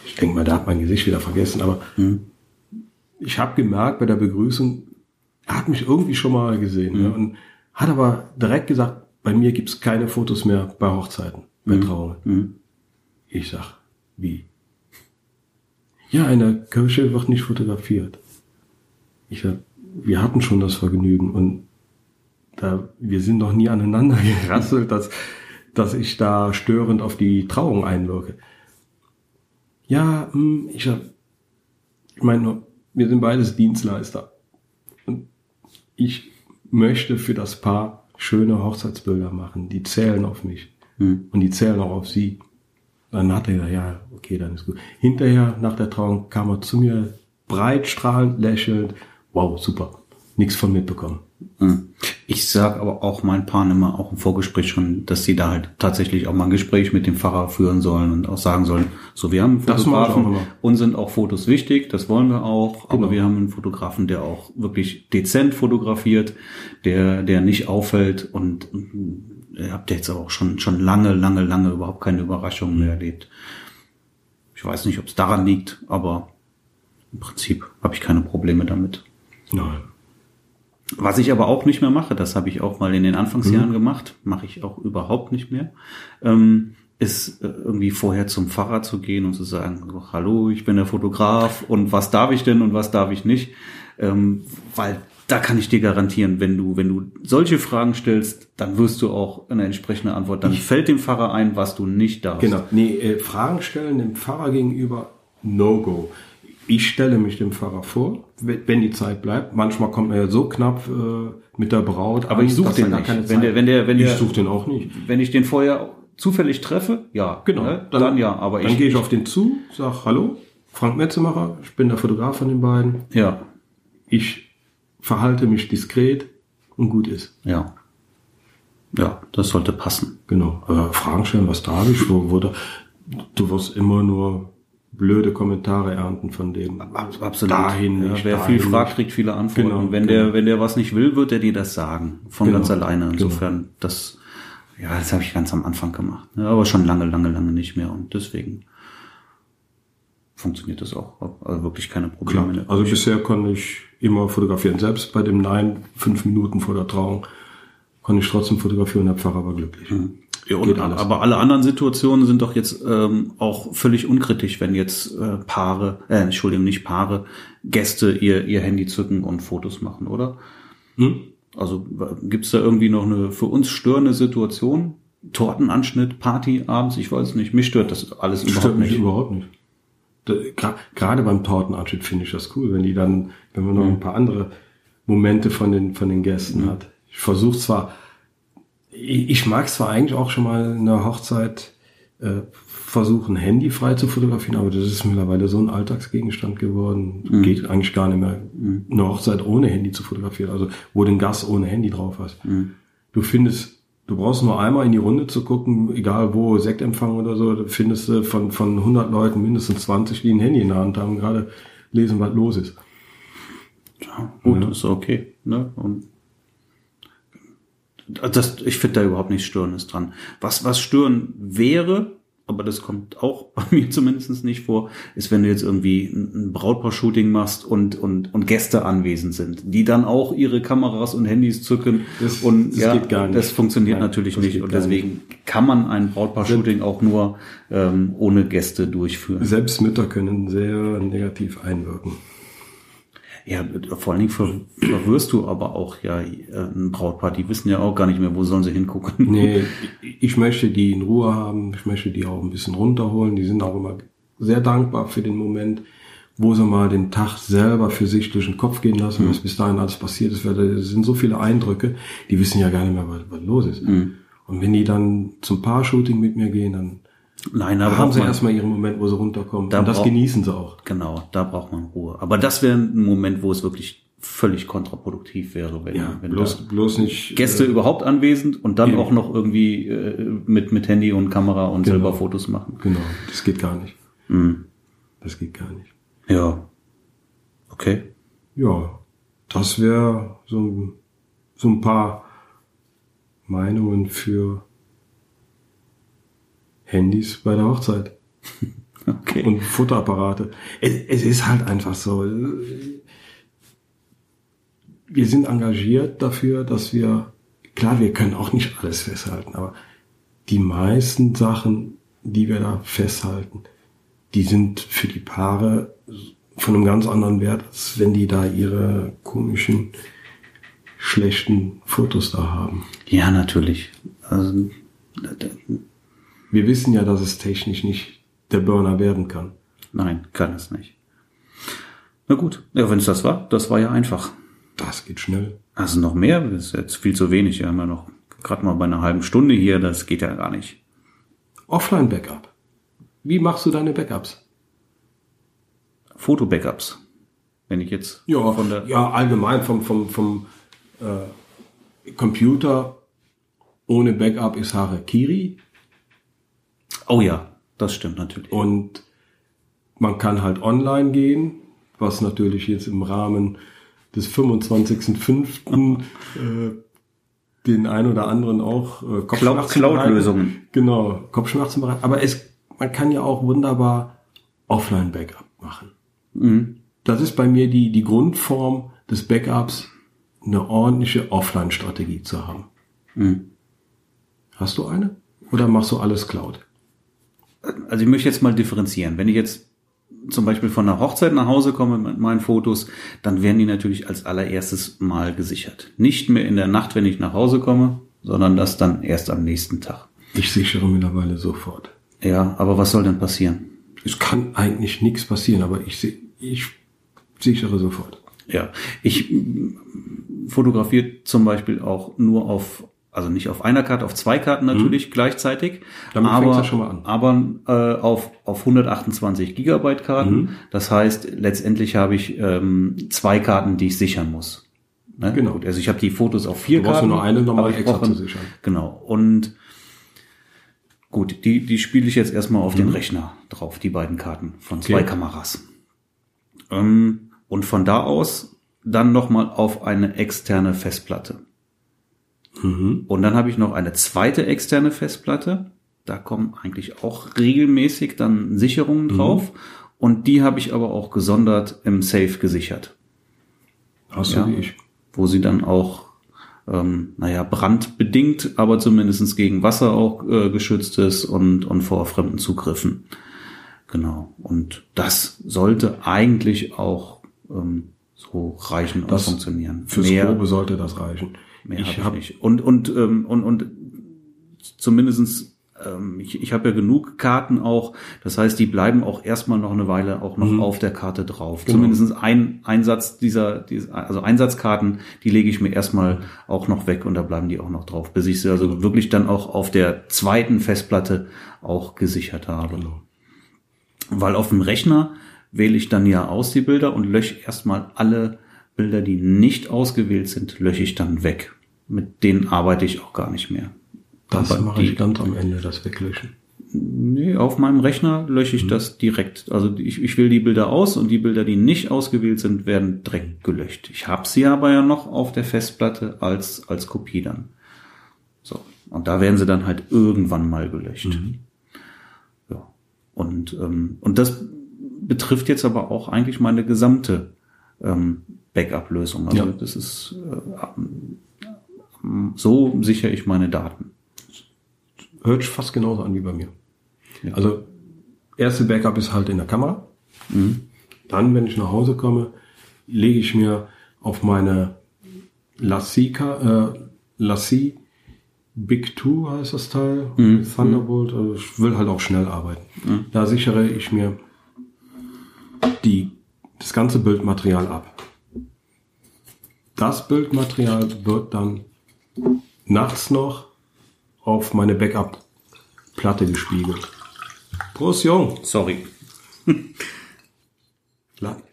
ich denke mal, der hat mein Gesicht wieder vergessen, aber ich habe gemerkt bei der Begrüßung, er hat mich irgendwie schon mal gesehen ne, und hat aber direkt gesagt, bei mir gibt's keine Fotos mehr bei Hochzeiten, bei Trauungen. Ich sag, wie? Ja, in der Kirche wird nicht fotografiert. Ich sag, wir hatten schon das Vergnügen und da, wir sind noch nie aneinander gerasselt, dass, dass ich da störend auf die Trauung einwirke. Ja, hm, ich sag, ich meine, wir sind beides Dienstleister. Und ich möchte für das Paar schöne Hochzeitsbilder machen. Die zählen auf mich. Und die zählen auch auf sie. Dann hat er gesagt, ja, okay, dann ist gut. Hinterher, nach der Trauung, kam er zu mir, breit strahlend, lächelnd. Wow, super. Nichts von mitbekommen. Hm. Ich sag aber auch meinen Paaren immer auch im Vorgespräch schon, dass sie da halt tatsächlich auch mal ein Gespräch mit dem Pfarrer führen sollen und auch sagen sollen, so wir haben einen Fotografen, uns sind auch Fotos wichtig, das wollen wir auch, aber Genau. wir haben einen Fotografen, der auch wirklich dezent fotografiert, der, der nicht auffällt und mm, ihr habt jetzt auch schon, schon lange, lange, lange überhaupt keine Überraschungen mehr erlebt. Ich weiß nicht, ob es daran liegt, aber im Prinzip habe ich keine Probleme damit. Nein. Was ich aber auch nicht mehr mache, das habe ich auch mal in den Anfangsjahren gemacht, mache ich auch überhaupt nicht mehr, ähm, ist äh, irgendwie vorher zum Pfarrer zu gehen und zu sagen, hallo, ich bin der Fotograf und was darf ich denn und was darf ich nicht, ähm, weil da kann ich dir garantieren, wenn du, wenn du solche Fragen stellst, dann wirst du auch eine entsprechende Antwort, dann fällt dem Pfarrer ein, was du nicht darfst. Genau. Nee, äh, Fragen stellen dem Pfarrer gegenüber, No-Go. Ich stelle mich dem Pfarrer vor, wenn die Zeit bleibt. Manchmal kommt er ja so knapp äh, mit der Braut. Aber an, ich suche den nicht. Wenn der- wenn der- wenn ich suche den auch nicht. wenn ich den vorher zufällig treffe, ja. Genau. Ne? Dann, dann, ja, aber dann ich. gehe ich auf den zu, sag Hallo, Frank Metzemacher, ich bin der Fotograf von den beiden. Ja. Ich verhalte mich diskret und gut ist. Ja. Ja, das sollte passen. Genau. Aber Fragen stellen, was da habe ich, wo, wo da, du wirst immer nur blöde Kommentare ernten von dem. Absolut. Dahin ja, nicht, wer dahin viel fragt, kriegt viele Antworten. Genau, und wenn genau. der, wenn der was nicht will, wird er dir das sagen. Von Genau, ganz alleine. Insofern, das, ja, das habe ich ganz am Anfang gemacht. Ja, aber schon lange, lange, lange nicht mehr. Und deswegen funktioniert das auch. Also wirklich keine Probleme. Klar. Also bisher konnte ich immer fotografieren. Selbst bei dem Nein, fünf Minuten vor der Trauung, konnte ich trotzdem fotografieren, der Pfarrer war glücklich. Ja, und, aber alle anderen Situationen sind doch jetzt ähm, auch völlig unkritisch, wenn jetzt äh, Paare, äh, Entschuldigung, nicht Paare, Gäste ihr, ihr Handy zücken und Fotos machen, oder? Hm? Also gibt's da irgendwie noch eine für uns störende Situation? Tortenanschnitt, Party abends, ich weiß nicht. Mich stört das alles Stört überhaupt mich nicht. überhaupt nicht. Gerade beim Tortenanschnitt finde ich das cool, wenn die dann, wenn man noch ein paar andere Momente von den, von den Gästen hat. Ich versuche zwar, ich, ich mag zwar eigentlich auch schon mal in der Hochzeit äh, versuchen, Handy frei zu fotografieren, aber das ist mittlerweile so ein Alltagsgegenstand geworden. Geht eigentlich gar nicht mehr, eine Hochzeit ohne Handy zu fotografieren, also wo den Gast ohne Handy drauf hast. Du findest, du brauchst nur einmal in die Runde zu gucken, egal wo, Sektempfang oder so, findest du von, von 100 Leuten mindestens 20, die ein Handy in der Hand haben, gerade lesen, was los ist. Ja, gut, ist okay. Ne? Und das, ich finde da überhaupt nichts Störendes dran. Was, was stören wäre, aber das kommt auch bei mir zumindest nicht vor, ist, wenn du jetzt irgendwie ein Brautpaar-Shooting machst und, und, und Gäste anwesend sind, die dann auch ihre Kameras und Handys zücken. Das- und das ja, geht gar nicht. das funktioniert Nein, natürlich das nicht. Und deswegen kann man ein Brautpaar-Shooting auch nur ähm, ohne Gäste durchführen. Selbst Mütter können sehr negativ einwirken. Ja, vor allen Dingen ver verwirrst du aber auch ja ein Brautpaar. Die wissen ja auch gar nicht mehr, wo sollen sie hingucken. Nee, ich möchte die in Ruhe haben, ich möchte die auch ein bisschen runterholen. Die sind auch immer sehr dankbar für den Moment, wo sie mal den Tag selber für sich durch den Kopf gehen lassen, was bis dahin alles passiert ist. Weil es sind so viele Eindrücke, die wissen ja gar nicht mehr, was, was los ist. Und wenn die dann zum Paar-Shooting mit mir gehen, dann Nein, da haben sie man, erstmal ihren Moment, wo sie runterkommen. Da Und das braucht- genießen sie auch. genau, da braucht man Ruhe. Aber das wäre ein Moment, wo es wirklich völlig kontraproduktiv wäre, wenn, Ja, wenn bloß, bloß nicht. Gäste überhaupt anwesend und dann eben. auch noch irgendwie äh, mit, mit Handy und Kamera und Genau. selber Fotos machen. Äh, genau, das geht gar nicht. Mhm. Das geht gar nicht. Ja. Okay. Ja, das wäre so, so ein paar Meinungen für Handys bei der Hochzeit Okay. und Fotoapparate. Es, es ist halt einfach so. Wir sind engagiert dafür, dass wir, klar, wir können auch nicht alles festhalten, aber die meisten Sachen, die wir da festhalten, die sind für die Paare von einem ganz anderen Wert, als wenn die da ihre komischen, schlechten Fotos da haben. ja, natürlich. Also, Wir wissen ja, dass es technisch nicht der Burner werden kann. nein, kann es nicht. Na gut. Ja, wenn es das war, das war ja einfach. Das geht schnell. Also noch mehr, das ist jetzt viel zu wenig. Wir haben ja noch gerade mal bei einer halben Stunde hier, das geht ja gar nicht. Offline-Backup. Wie machst du deine Backups? Foto-Backups. Wenn ich jetzt Ja, von der ja allgemein vom, vom, vom äh, Computer ohne Backup ist Harakiri Oh ja, das stimmt natürlich. und man kann halt online gehen, was natürlich jetzt im Rahmen des 25.05. äh, den ein oder anderen auch äh, Kopfschmerzen Cloud-Lösungen. Genau, Kopfschmerzen bereiten. Aber es, man kann ja auch wunderbar Offline-Backup machen. Mhm. Das ist bei mir die, die Grundform des Backups, eine ordentliche Offline-Strategie zu haben. Mhm. Hast du eine? Oder machst du alles Cloud? Also ich möchte jetzt mal differenzieren. Wenn ich jetzt zum Beispiel von einer Hochzeit nach Hause komme mit meinen Fotos, dann werden die natürlich als allererstes mal gesichert. Nicht mehr in der Nacht, wenn ich nach Hause komme, sondern das dann erst am nächsten Tag. Ich sichere mittlerweile sofort. Ja, aber was soll denn passieren? Es kann eigentlich nichts passieren, aber ich, ich sichere sofort. Ja, ich fotografiere zum Beispiel auch nur auf also nicht auf einer Karte, auf zwei Karten natürlich mhm. gleichzeitig, Damit aber, ja schon mal an. aber äh, auf, auf 128 Gigabyte Karten. Mhm. Das heißt, letztendlich habe ich ähm, zwei Karten, die ich sichern muss. Ne? Genau. Gut, also ich habe die Fotos auf vier du brauchst Karten. nur eine nochmal extra brauche- zu sichern. Genau. Und gut, die, die spiele ich jetzt erstmal auf Mhm. den Rechner drauf, die beiden Karten von zwei Okay. Kameras. Ähm, und von da aus dann nochmal auf eine externe Festplatte. Mhm. Und dann habe ich noch eine zweite externe Festplatte. Da kommen eigentlich auch regelmäßig dann Sicherungen Mhm. drauf. Und die habe ich aber auch gesondert im Safe gesichert, Hast Ja. du wie ich. wo sie dann auch, ähm, naja, brandbedingt, aber zumindestens gegen Wasser auch äh, geschützt ist und, und vor fremden Zugriffen. Genau. Und das sollte eigentlich auch ähm, so reichen und Das funktionieren. Fürs Mehr- Probe sollte das reichen. Mehr ich ich habe hab nicht. Und, und, ähm, und, und zumindestens ähm, ich, ich habe ja genug Karten auch. Das heißt, die bleiben auch erstmal noch eine Weile auch noch Mhm. auf der Karte drauf. Genau. Zumindestens ein Einsatz dieser, dieser, also Einsatzkarten, die lege ich mir erstmal auch noch weg und da bleiben die auch noch drauf, bis ich sie also wirklich dann auch auf der zweiten Festplatte auch gesichert habe. Genau. Weil auf dem Rechner wähle ich dann ja aus die Bilder und lösche erstmal alle Bilder, die nicht ausgewählt sind, lösche ich dann weg. Mit denen arbeite ich auch gar nicht mehr. Das Aber mache die- ich ganz am Ende, das Weglöschen. Nee, auf meinem Rechner lösche Mhm. ich das direkt. Also ich, ich wähle die Bilder aus und die Bilder, die nicht ausgewählt sind, werden direkt gelöscht. Ich habe sie aber ja noch auf der Festplatte als, als Kopie dann. So. Und da werden sie dann halt irgendwann mal gelöscht. Mhm. Ja. Und, ähm, und das betrifft jetzt aber auch eigentlich meine gesamte ähm, Backup-Lösung. Also Ja. das ist äh, ähm, so sichere ich meine Daten. Hört fast genauso an wie bei mir. Ja. Also, erste Backup ist halt in der Kamera. Dann, wenn ich nach Hause komme, lege ich mir auf meine Lassie, äh, Lassie Big 2 heißt das Teil, Thunderbolt, also ich will halt auch schnell arbeiten. Da sichere ich mir die, das ganze Bildmaterial ab. Das Bildmaterial wird dann nachts noch auf meine Backup-Platte gespiegelt. Prost, Jung! Sorry.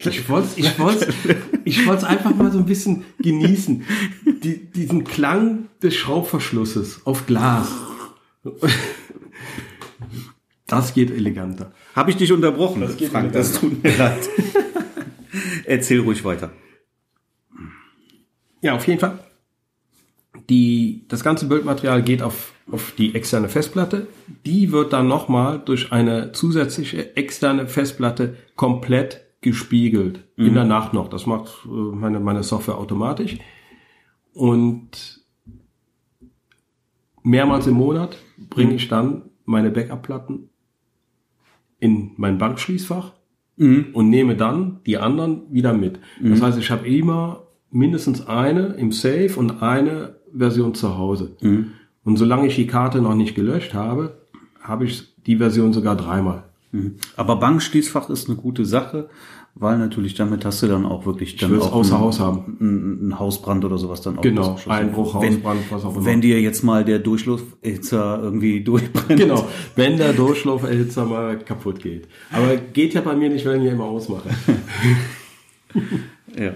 Ich wollte ich wollte, ich einfach mal so ein bisschen genießen. Die, diesen Klang des Schraubverschlusses auf Glas. Das geht eleganter. Habe ich dich unterbrochen? Das Frank, mir das tut mir leid. Erzähl ruhig weiter. Ja, auf jeden Fall. Die, das ganze Bildmaterial geht auf, auf die externe Festplatte. Die wird dann nochmal durch eine zusätzliche externe Festplatte komplett gespiegelt. In der Nacht noch. Das macht äh, meine, meine Software automatisch. Und mehrmals im Monat bringe ich dann meine Backup-Platten in mein Bankschließfach und nehme dann die anderen wieder mit. Das heißt, ich habe immer mindestens eine im Safe und eine Version zu Hause. Und solange ich die Karte noch nicht gelöscht habe, habe ich die Version sogar dreimal. Aber Bankschließfach ist eine gute Sache, weil natürlich damit hast du dann auch wirklich dann auch außer einen- Haus haben. einen Hausbrand oder sowas dann auch. Genau. Einbruch, wenn, Hausbrand, was auch immer. Wenn dir jetzt mal der Durchschlusserhitzer irgendwie durchbrennt. Genau, wenn der Durchlauferhitzer mal kaputt geht. Aber geht ja bei mir nicht, wenn ich ihn immer ausmache. Ja.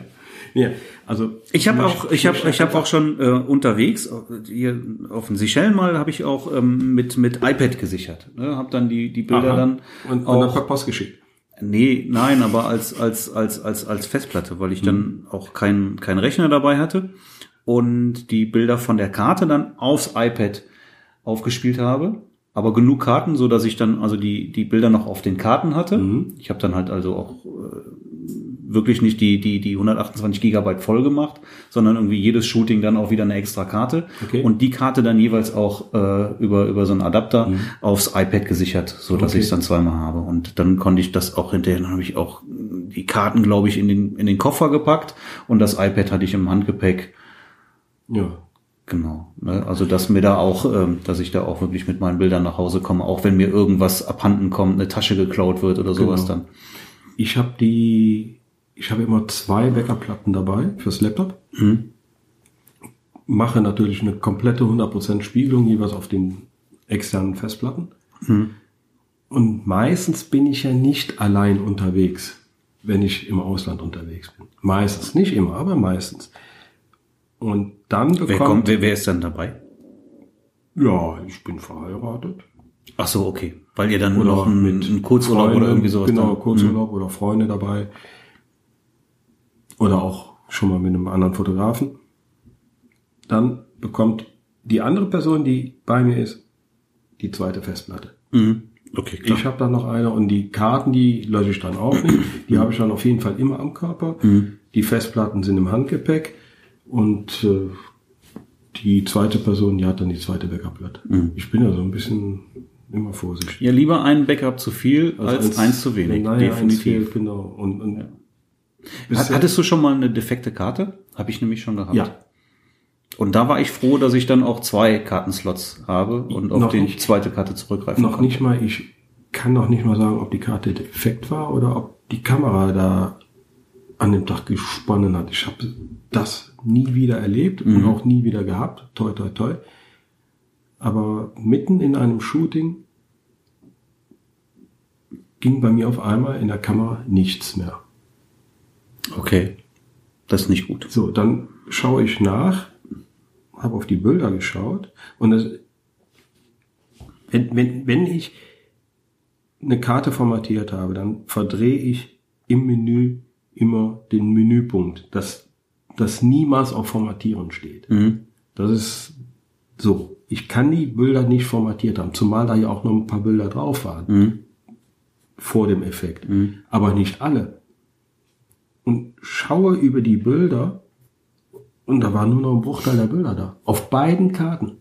Ja, also Ich habe auch, ich habe, ich habe auch schon äh, unterwegs äh, hier auf den Seychellen mal habe ich auch ähm, mit mit iPad gesichert. Ne? Habe dann die die Bilder Aha. dann und, und auch dann per Post geschickt. Nee, nein, aber als, als, als, als, als Festplatte, weil ich dann auch keinen kein Rechner dabei hatte und die Bilder von der Karte dann aufs iPad aufgespielt habe. Aber genug Karten, so dass ich dann also die, die Bilder noch auf den Karten hatte. Ich habe dann halt also auch äh, wirklich nicht die, die, die 128 Gigabyte voll gemacht, sondern irgendwie jedes Shooting dann auch wieder eine extra Karte. Okay. Und die Karte dann jeweils auch äh, über, über so einen Adapter aufs iPad gesichert, so dass Okay. ich es dann zweimal habe. Und dann konnte ich das auch hinterher, dann habe ich auch die Karten, glaube ich, in den, in den Koffer gepackt und das iPad hatte ich im Handgepäck. Ja. Genau. Ne? Also dass mir da auch, ähm, dass ich da auch wirklich mit meinen Bildern nach Hause komme, auch wenn mir irgendwas abhanden kommt, eine Tasche geklaut wird oder sowas Genau. dann. Ich habe die, ich habe immer zwei Backup-Platten dabei fürs Laptop. mache natürlich eine komplette 100% Spiegelung jeweils auf den externen Festplatten. Und meistens bin ich ja nicht allein unterwegs, wenn ich im Ausland unterwegs bin. Meistens, nicht immer, aber meistens. Und dann bekommt, Wer, kommt, wer, wer ist dann dabei? ja, ich bin verheiratet. Ach so, okay. Weil ihr dann Oder noch einen, mit einen Kurzurlaub Freunde, oder irgendwie sowas Genau, dann- Kurzurlaub oder Freunde dabei. Oder auch schon mal mit einem anderen Fotografen. Dann bekommt die andere Person, die bei mir ist, die zweite Festplatte. Mhm. Okay, klar. Ich habe dann noch eine und die Karten, die lösche ich dann auch nicht. Die habe ich dann auf jeden Fall immer am Körper. Mhm. Die Festplatten sind im Handgepäck und äh, die zweite Person, die hat dann die zweite Backup-Platte. Mhm. Ich bin ja so ein bisschen immer vorsichtig. ja, lieber ein Backup zu viel als eins, zu wenig. Naja, eins Definitiv. fehlt, genau. Und, und Hat, bisher- hattest du schon mal eine defekte Karte? Habe ich nämlich schon gehabt. Ja. Und da war ich froh, dass ich dann auch zwei Kartenslots habe und auf Noch die nicht. zweite Karte zurückgreifen noch kann. nicht mal, ich kann noch nicht mal sagen, ob die Karte defekt war oder ob die Kamera da an dem Tag gesponnen hat. Ich habe das nie wieder erlebt und auch nie wieder gehabt. Toi, toi, toi. Aber mitten in einem Shooting ging bei mir auf einmal in der Kamera nichts mehr. Okay. Das ist nicht gut. So, dann schaue ich nach, habe auf die Bilder geschaut und es, wenn, wenn, wenn ich eine Karte formatiert habe, dann verdrehe ich im Menü immer den Menüpunkt, dass das niemals auf Formatieren steht. Mhm. Das ist so. Ich kann die Bilder nicht formatiert haben, zumal da ja auch noch ein paar Bilder drauf waren Mhm. vor dem Effekt, aber nicht alle. Und schaue über die Bilder und da war nur noch ein Bruchteil der Bilder da. Auf beiden Karten.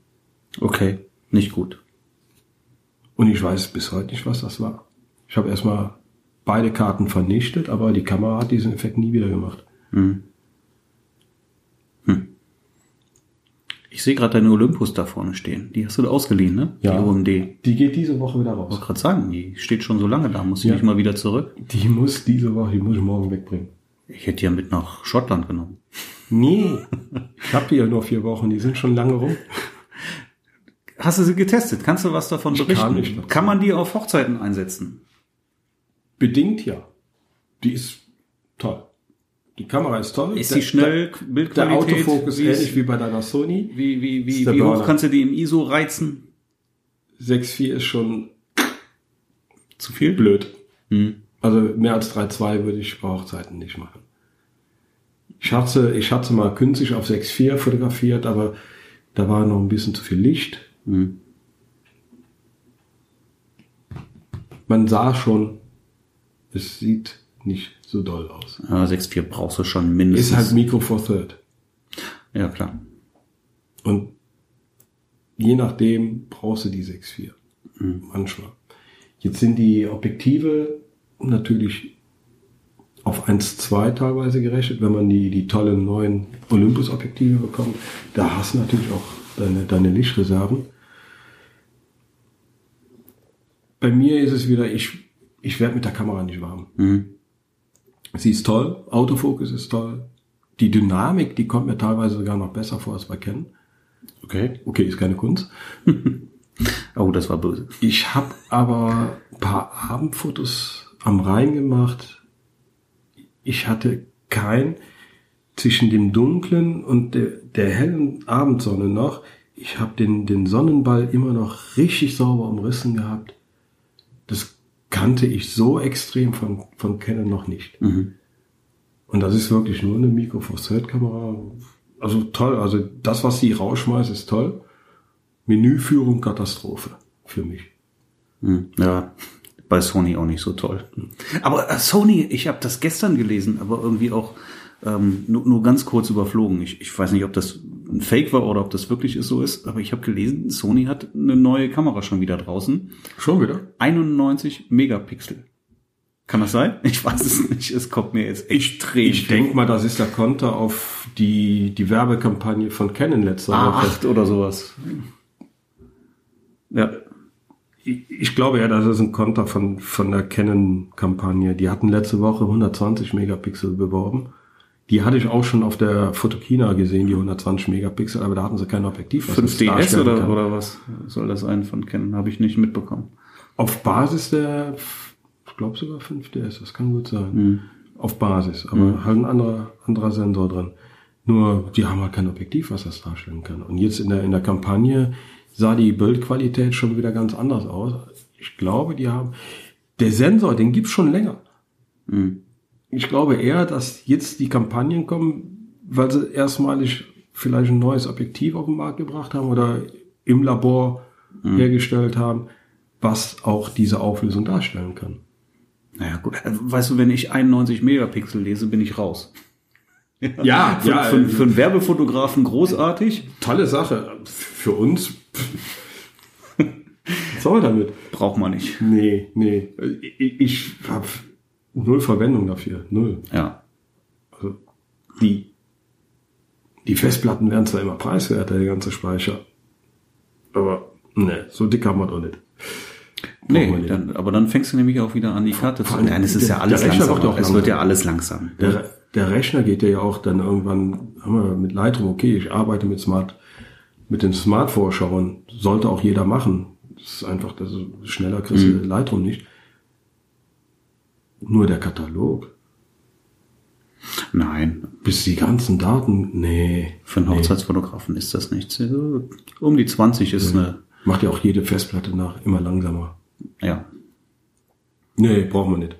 Okay. Nicht gut. Und ich weiß bis heute nicht, was das war. Ich habe erstmal beide Karten vernichtet, aber die Kamera hat diesen Effekt nie wieder gemacht. Ich sehe gerade deine Olympus da vorne stehen. Die hast du da ausgeliehen, ne? Ja. Die OMD. Ich Die geht diese Woche wieder raus. wollte gerade sagen, die steht schon so lange da. Muss ich Ja. nicht mal wieder zurück? Die muss diese Woche, die muss ich morgen wegbringen. Ich hätte die ja mit nach Schottland genommen. Nee, ich habe die ja nur vier Wochen, die sind schon lange rum. Hast du sie getestet? Kannst du was davon Ich berichten? kann nicht. Kann man die auf Hochzeiten einsetzen? Bedingt ja. Die ist toll. Die Kamera ist toll. Ist Der- die schnell? Der, der Bildqualität? Autofokus wie, ist- ähnlich wie bei deiner Sony. wie, wie, wie, der wie hoch kannst du die im ISO reizen? 6.4 ist schon Zu viel? blöd. Hm. Also mehr als 3.2 würde ich bei Hochzeiten nicht machen. Ich hatte, ich hatte mal künstlich auf 6.4 fotografiert, aber da war noch ein bisschen zu viel Licht. Hm. Man sah schon, es sieht nicht so doll aus. Ja, 6.4 brauchst du schon mindestens. Ist halt Micro Four Third. ja, klar. Und je nachdem brauchst du die 6.4. Manchmal. Jetzt sind die Objektive natürlich auf 1.2 teilweise gerechnet, wenn man die, die tollen neuen Olympus-Objektive bekommt. Da hast du natürlich auch deine, deine Lichtreserven. Bei mir ist es wieder, ich, ich werde mit der Kamera nicht warm. Mhm. Sie ist toll, Autofokus ist toll. Die Dynamik, die kommt mir teilweise sogar noch besser vor als bei Canon. Okay. Okay, ist keine Kunst. Oh, das war böse. Ich habe aber ein paar Abendfotos am Rhein gemacht. Ich hatte kein zwischen dem dunklen und der, der hellen Abendsonne noch. Ich habe den, den Sonnenball immer noch richtig sauber umrissen gehabt. Das kannte ich so extrem von, von Canon noch nicht. Und das ist wirklich nur eine Micro Four Third Kamera. Also toll. Also das, was sie rausschmeißt, ist toll. Menüführung Katastrophe für mich. Hm. Ja, bei Sony auch nicht so toll. Aber äh, Sony, ich habe das gestern gelesen, aber irgendwie auch ähm, nur, nur ganz kurz überflogen. Ich, ich weiß nicht, ob das ein Fake war oder ob das wirklich so ist, aber ich habe gelesen, Sony hat eine neue Kamera schon wieder draußen. Schon wieder? 91 Megapixel. Kann das sein? Ich weiß es nicht. Es kommt mir jetzt extrem. Ich denke mal, das ist der Konter auf die, die Werbekampagne von Canon letzte Woche. A8 oder sowas. Ja, Ich, glaube ja, das ist ein Konter von, von der Canon-Kampagne. Die hatten letzte Woche 120 Megapixel beworben. Die hatte ich auch schon auf der Fotokina gesehen, die 120 Megapixel, aber da hatten sie kein Objektiv. was das 5DS darstellen oder, kann. oder was soll das sein von Canon? Habe ich nicht mitbekommen. Auf Basis der, ich glaube sogar 5DS, das kann gut sein. Hm. Auf Basis, aber halt ein anderer, anderer Sensor drin. Nur, die haben halt kein Objektiv, was das darstellen kann. Und jetzt in der, in der Kampagne sah die Bildqualität schon wieder ganz anders aus. Ich glaube, die haben, der Sensor, den gibt's schon länger. Hm. Ich glaube eher, dass jetzt die Kampagnen kommen, weil sie erstmalig vielleicht ein neues Objektiv auf den Markt gebracht haben oder im Labor hergestellt haben, was auch diese Auflösung darstellen kann. Naja, gut. Weißt du, wenn ich 91 Megapixel lese, bin ich raus. Ja, Für, für, für einen Werbefotografen großartig. tolle Sache. Für uns. Was soll damit? Braucht man nicht. Nee, nee. Ich, ich habe null Verwendung dafür. Null. Ja. Also die, die Festplatten werden zwar immer preiswerter, der ganze Speicher. Aber ne, so dick haben wir doch nicht. Brauchen Nee, nicht. dann, aber dann fängst du nämlich auch wieder an, die Karte zu. Nein, es ist der- ja alles der Rechner langsam. wird ja auch Es wird langsam. ja alles langsam. Der, der Rechner geht ja auch dann irgendwann, mit Lightroom, okay, ich arbeite mit Smart, mit den Smart-Vorschauern, sollte auch jeder machen. Das ist einfach, das ist, schneller kriegst du Lightroom nicht. Nur der Katalog. Nein, Bis die ganzen Daten, nee. für einen nee. Hochzeitsfotografen ist das nichts. Um die 20 ist eine, Macht ja auch jede Festplatte nach, immer langsamer. ja, Nee, brauchen wir nicht.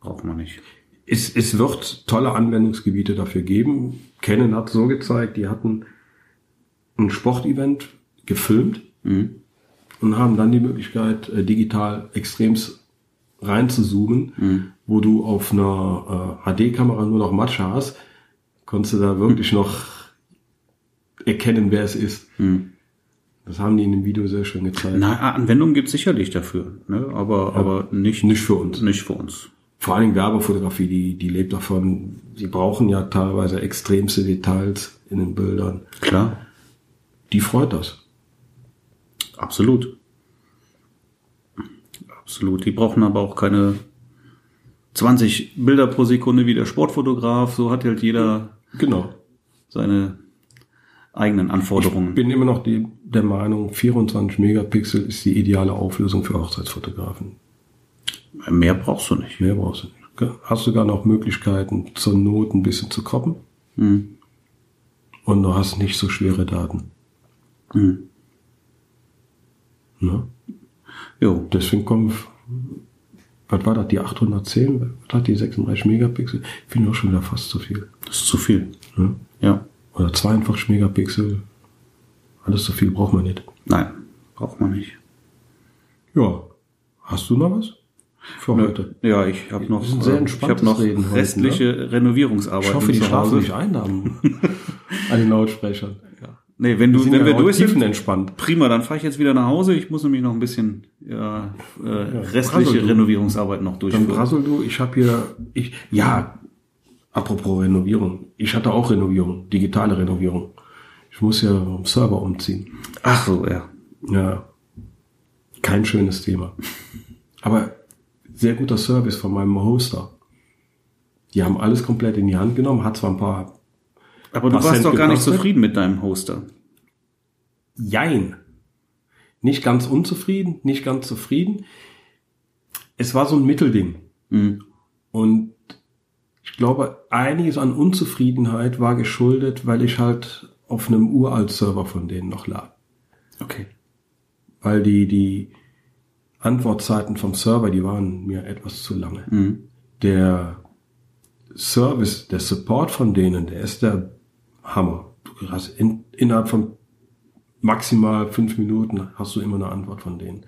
braucht man nicht. Es, es wird tolle Anwendungsgebiete dafür geben. Canon hat so gezeigt, die hatten ein Sportevent gefilmt Mhm. und haben dann die Möglichkeit, äh, digital extremst reinzuzoomen, wo du auf einer äh, HD-Kamera nur noch Matsche hast, konntest du da wirklich noch erkennen, wer es ist. Das haben die in dem Video sehr schön gezeigt. Na, Anwendungen gibt es sicherlich dafür, ne? aber, aber nicht, Nicht für uns. Nicht für uns. Vor allen Dingen Werbefotografie, die, die lebt davon. Sie brauchen ja teilweise extremste Details in den Bildern. Klar, Die freut das. absolut. Absolut. Die brauchen aber auch keine 20 Bilder pro Sekunde wie der Sportfotograf. So hat halt jeder Genau. seine eigenen Anforderungen. bin immer noch die, der Meinung, 24 Megapixel ist die ideale Auflösung für Hochzeitsfotografen. Mehr brauchst du nicht. Mehr brauchst du nicht. Hast sogar noch Möglichkeiten, zur Not ein bisschen zu kroppen. Hm. Und du hast nicht so schwere Daten. Hm. Ne? Jo. Deswegen kommen, was war das, die 810? Was hat die 36 Megapixel? Finde ich auch schon wieder fast zu viel. Das ist zu viel. Ne? Ja. Oder 42 Megapixel. Alles so viel braucht man nicht. Nein, braucht man nicht. Ja. Hast du noch was? Für heute. Ja, ich habe noch, sehr äh, ich hab noch Reden heute, ne? restliche Renovierungsarbeiten Ich hoffe, die zu schlafen nicht ein an den Lautsprechern. Nee, wenn du, wenn ja wir durch sind, tiefenentspannt. prima, dann fahre ich jetzt wieder nach Hause. Ich muss nämlich noch ein bisschen ja, äh, restliche brassel du. Renovierungsarbeiten noch Dann durchführen. brassel du, ich habe hier, ich, ja, apropos Renovierung. Ich hatte auch Renovierung, digitale Renovierung. Ich muss ja am Server umziehen. Ach so, ja. Ja, kein schönes Thema. Aber sehr guter Service von meinem Hoster. Die haben alles komplett in die Hand genommen, hat zwar ein paar Aber du warst Cent doch gar nicht gekostet? zufrieden mit deinem Hoster. Jein. Nicht ganz unzufrieden, nicht ganz zufrieden. Es war so ein Mittelding. Mhm. Und ich glaube, einiges an Unzufriedenheit war geschuldet, weil ich halt auf einem Uralt-Server von denen noch lag. Okay. Weil die, die Antwortzeiten vom Server, die waren mir etwas zu lange. Mhm. Der Service, der Support von denen, der ist der Hammer. Du hast in, innerhalb von maximal fünf Minuten hast du immer eine Antwort von denen.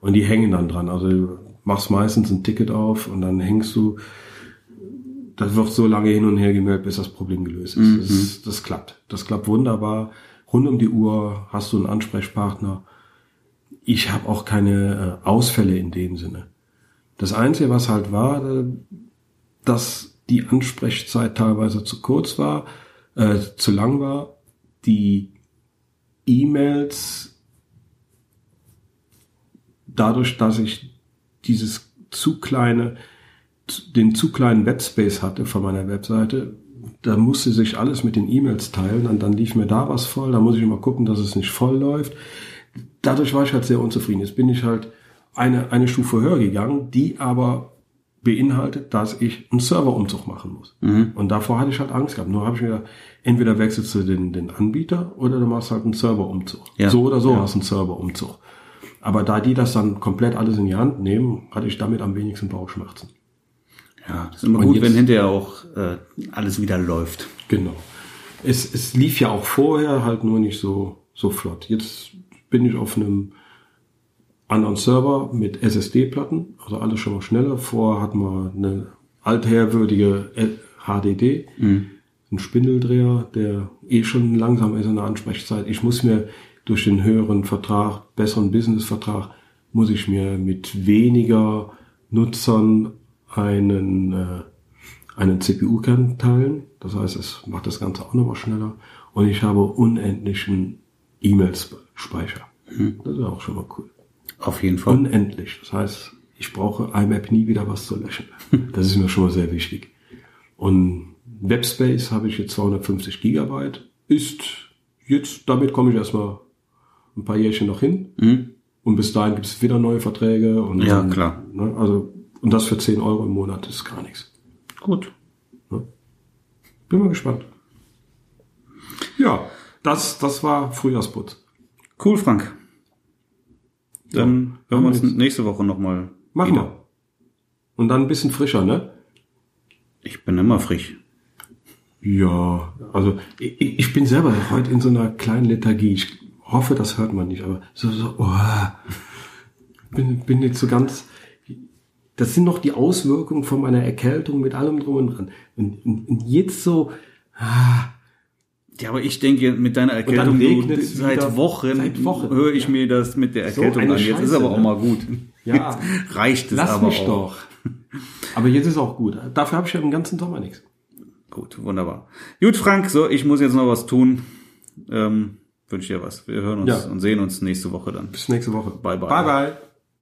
Und die hängen dann dran. Also du machst meistens ein Ticket auf und dann hängst du, das wird so lange hin und her gemeldet, bis das Problem gelöst ist. Das, das klappt. Das klappt wunderbar. Rund um die Uhr hast du einen Ansprechpartner. Ich habe auch keine äh, Ausfälle in dem Sinne. Das Einzige, was halt war, äh, dass die Ansprechzeit teilweise zu kurz war, äh, zu lang war, die E-Mails dadurch, dass ich dieses zu kleine, den zu kleinen Webspace hatte von meiner Webseite, da musste sich alles mit den E-Mails teilen, und dann lief mir da was voll, da muss ich immer gucken, dass es nicht voll läuft. Dadurch war ich halt sehr unzufrieden. Jetzt bin ich halt eine, eine Stufe höher gegangen, die aber beinhaltet, dass ich einen Serverumzug machen muss. Mhm. Und davor hatte ich halt Angst gehabt. Nur habe ich mir gedacht, entweder wechselst du den, den Anbieter oder du machst halt einen Serverumzug. Ja. So oder so ja. hast du einen Serverumzug. Aber da die das dann komplett alles in die Hand nehmen, hatte ich damit am wenigsten Bauchschmerzen. Ja, das ist immer Und gut, jetzt, wenn hinterher auch äh, alles wieder läuft. Genau. Es, es lief ja auch vorher halt nur nicht so, so flott. Jetzt bin ich auf einem anderen Server mit SSD-Platten, also alles schon mal schneller. Vorher hatten wir eine altherwürdige HDD, mhm. ein Spindeldreher, der eh schon langsam ist in der Ansprechzeit. Ich muss mir durch den höheren Vertrag, besseren Business-Vertrag, muss ich mir mit weniger Nutzern einen, äh, einen CPU-Kern teilen. Das heißt, es macht das Ganze auch nochmal schneller. Und ich habe unendlichen E-Mails-Speicher. Mhm. Das ist auch schon mal cool. Auf jeden Fall. Unendlich. Das heißt, ich brauche IMAP nie wieder was zu löschen. Das ist mir schon mal sehr wichtig. Und Webspace habe ich jetzt 250 Gigabyte. Ist jetzt, damit komme ich erstmal ein paar Jährchen noch hin. Mhm. Und bis dahin gibt es wieder neue Verträge. Und ja, dann, klar. Ne, also, und das für 10 Euro im Monat ist gar nichts. Gut. Ne? Bin mal gespannt. Ja, das, das war Frühjahrsputz. Cool, Frank. Dann ja, hören wir uns nächste Woche nochmal. Machen wieder. wir. Und dann ein bisschen frischer, ne? Ich bin immer frisch. Ja, also ich, ich bin selber heute in so einer kleinen Lethargie. Ich hoffe, das hört man nicht, aber so, so, oh, bin, bin jetzt so ganz. Das sind noch die Auswirkungen von meiner Erkältung mit allem drum und dran. Und, und, und jetzt so, ah, ja, aber ich denke, mit deiner Erkältung du, seit, Wochen seit Wochen höre ich ja. mir das mit der Erkältung so an. Jetzt Scheiße, ist aber auch ne? mal gut. Ja, reicht es Lass aber mich auch. doch. Aber jetzt ist auch gut. Dafür habe ich ja im ganzen Sommer nichts. Gut, wunderbar. Gut, Frank, so, ich muss jetzt noch was tun. Ähm, wünsche dir was. Wir hören uns ja. und sehen uns nächste Woche dann. Bis nächste Woche. Bye, bye. Bye, bye.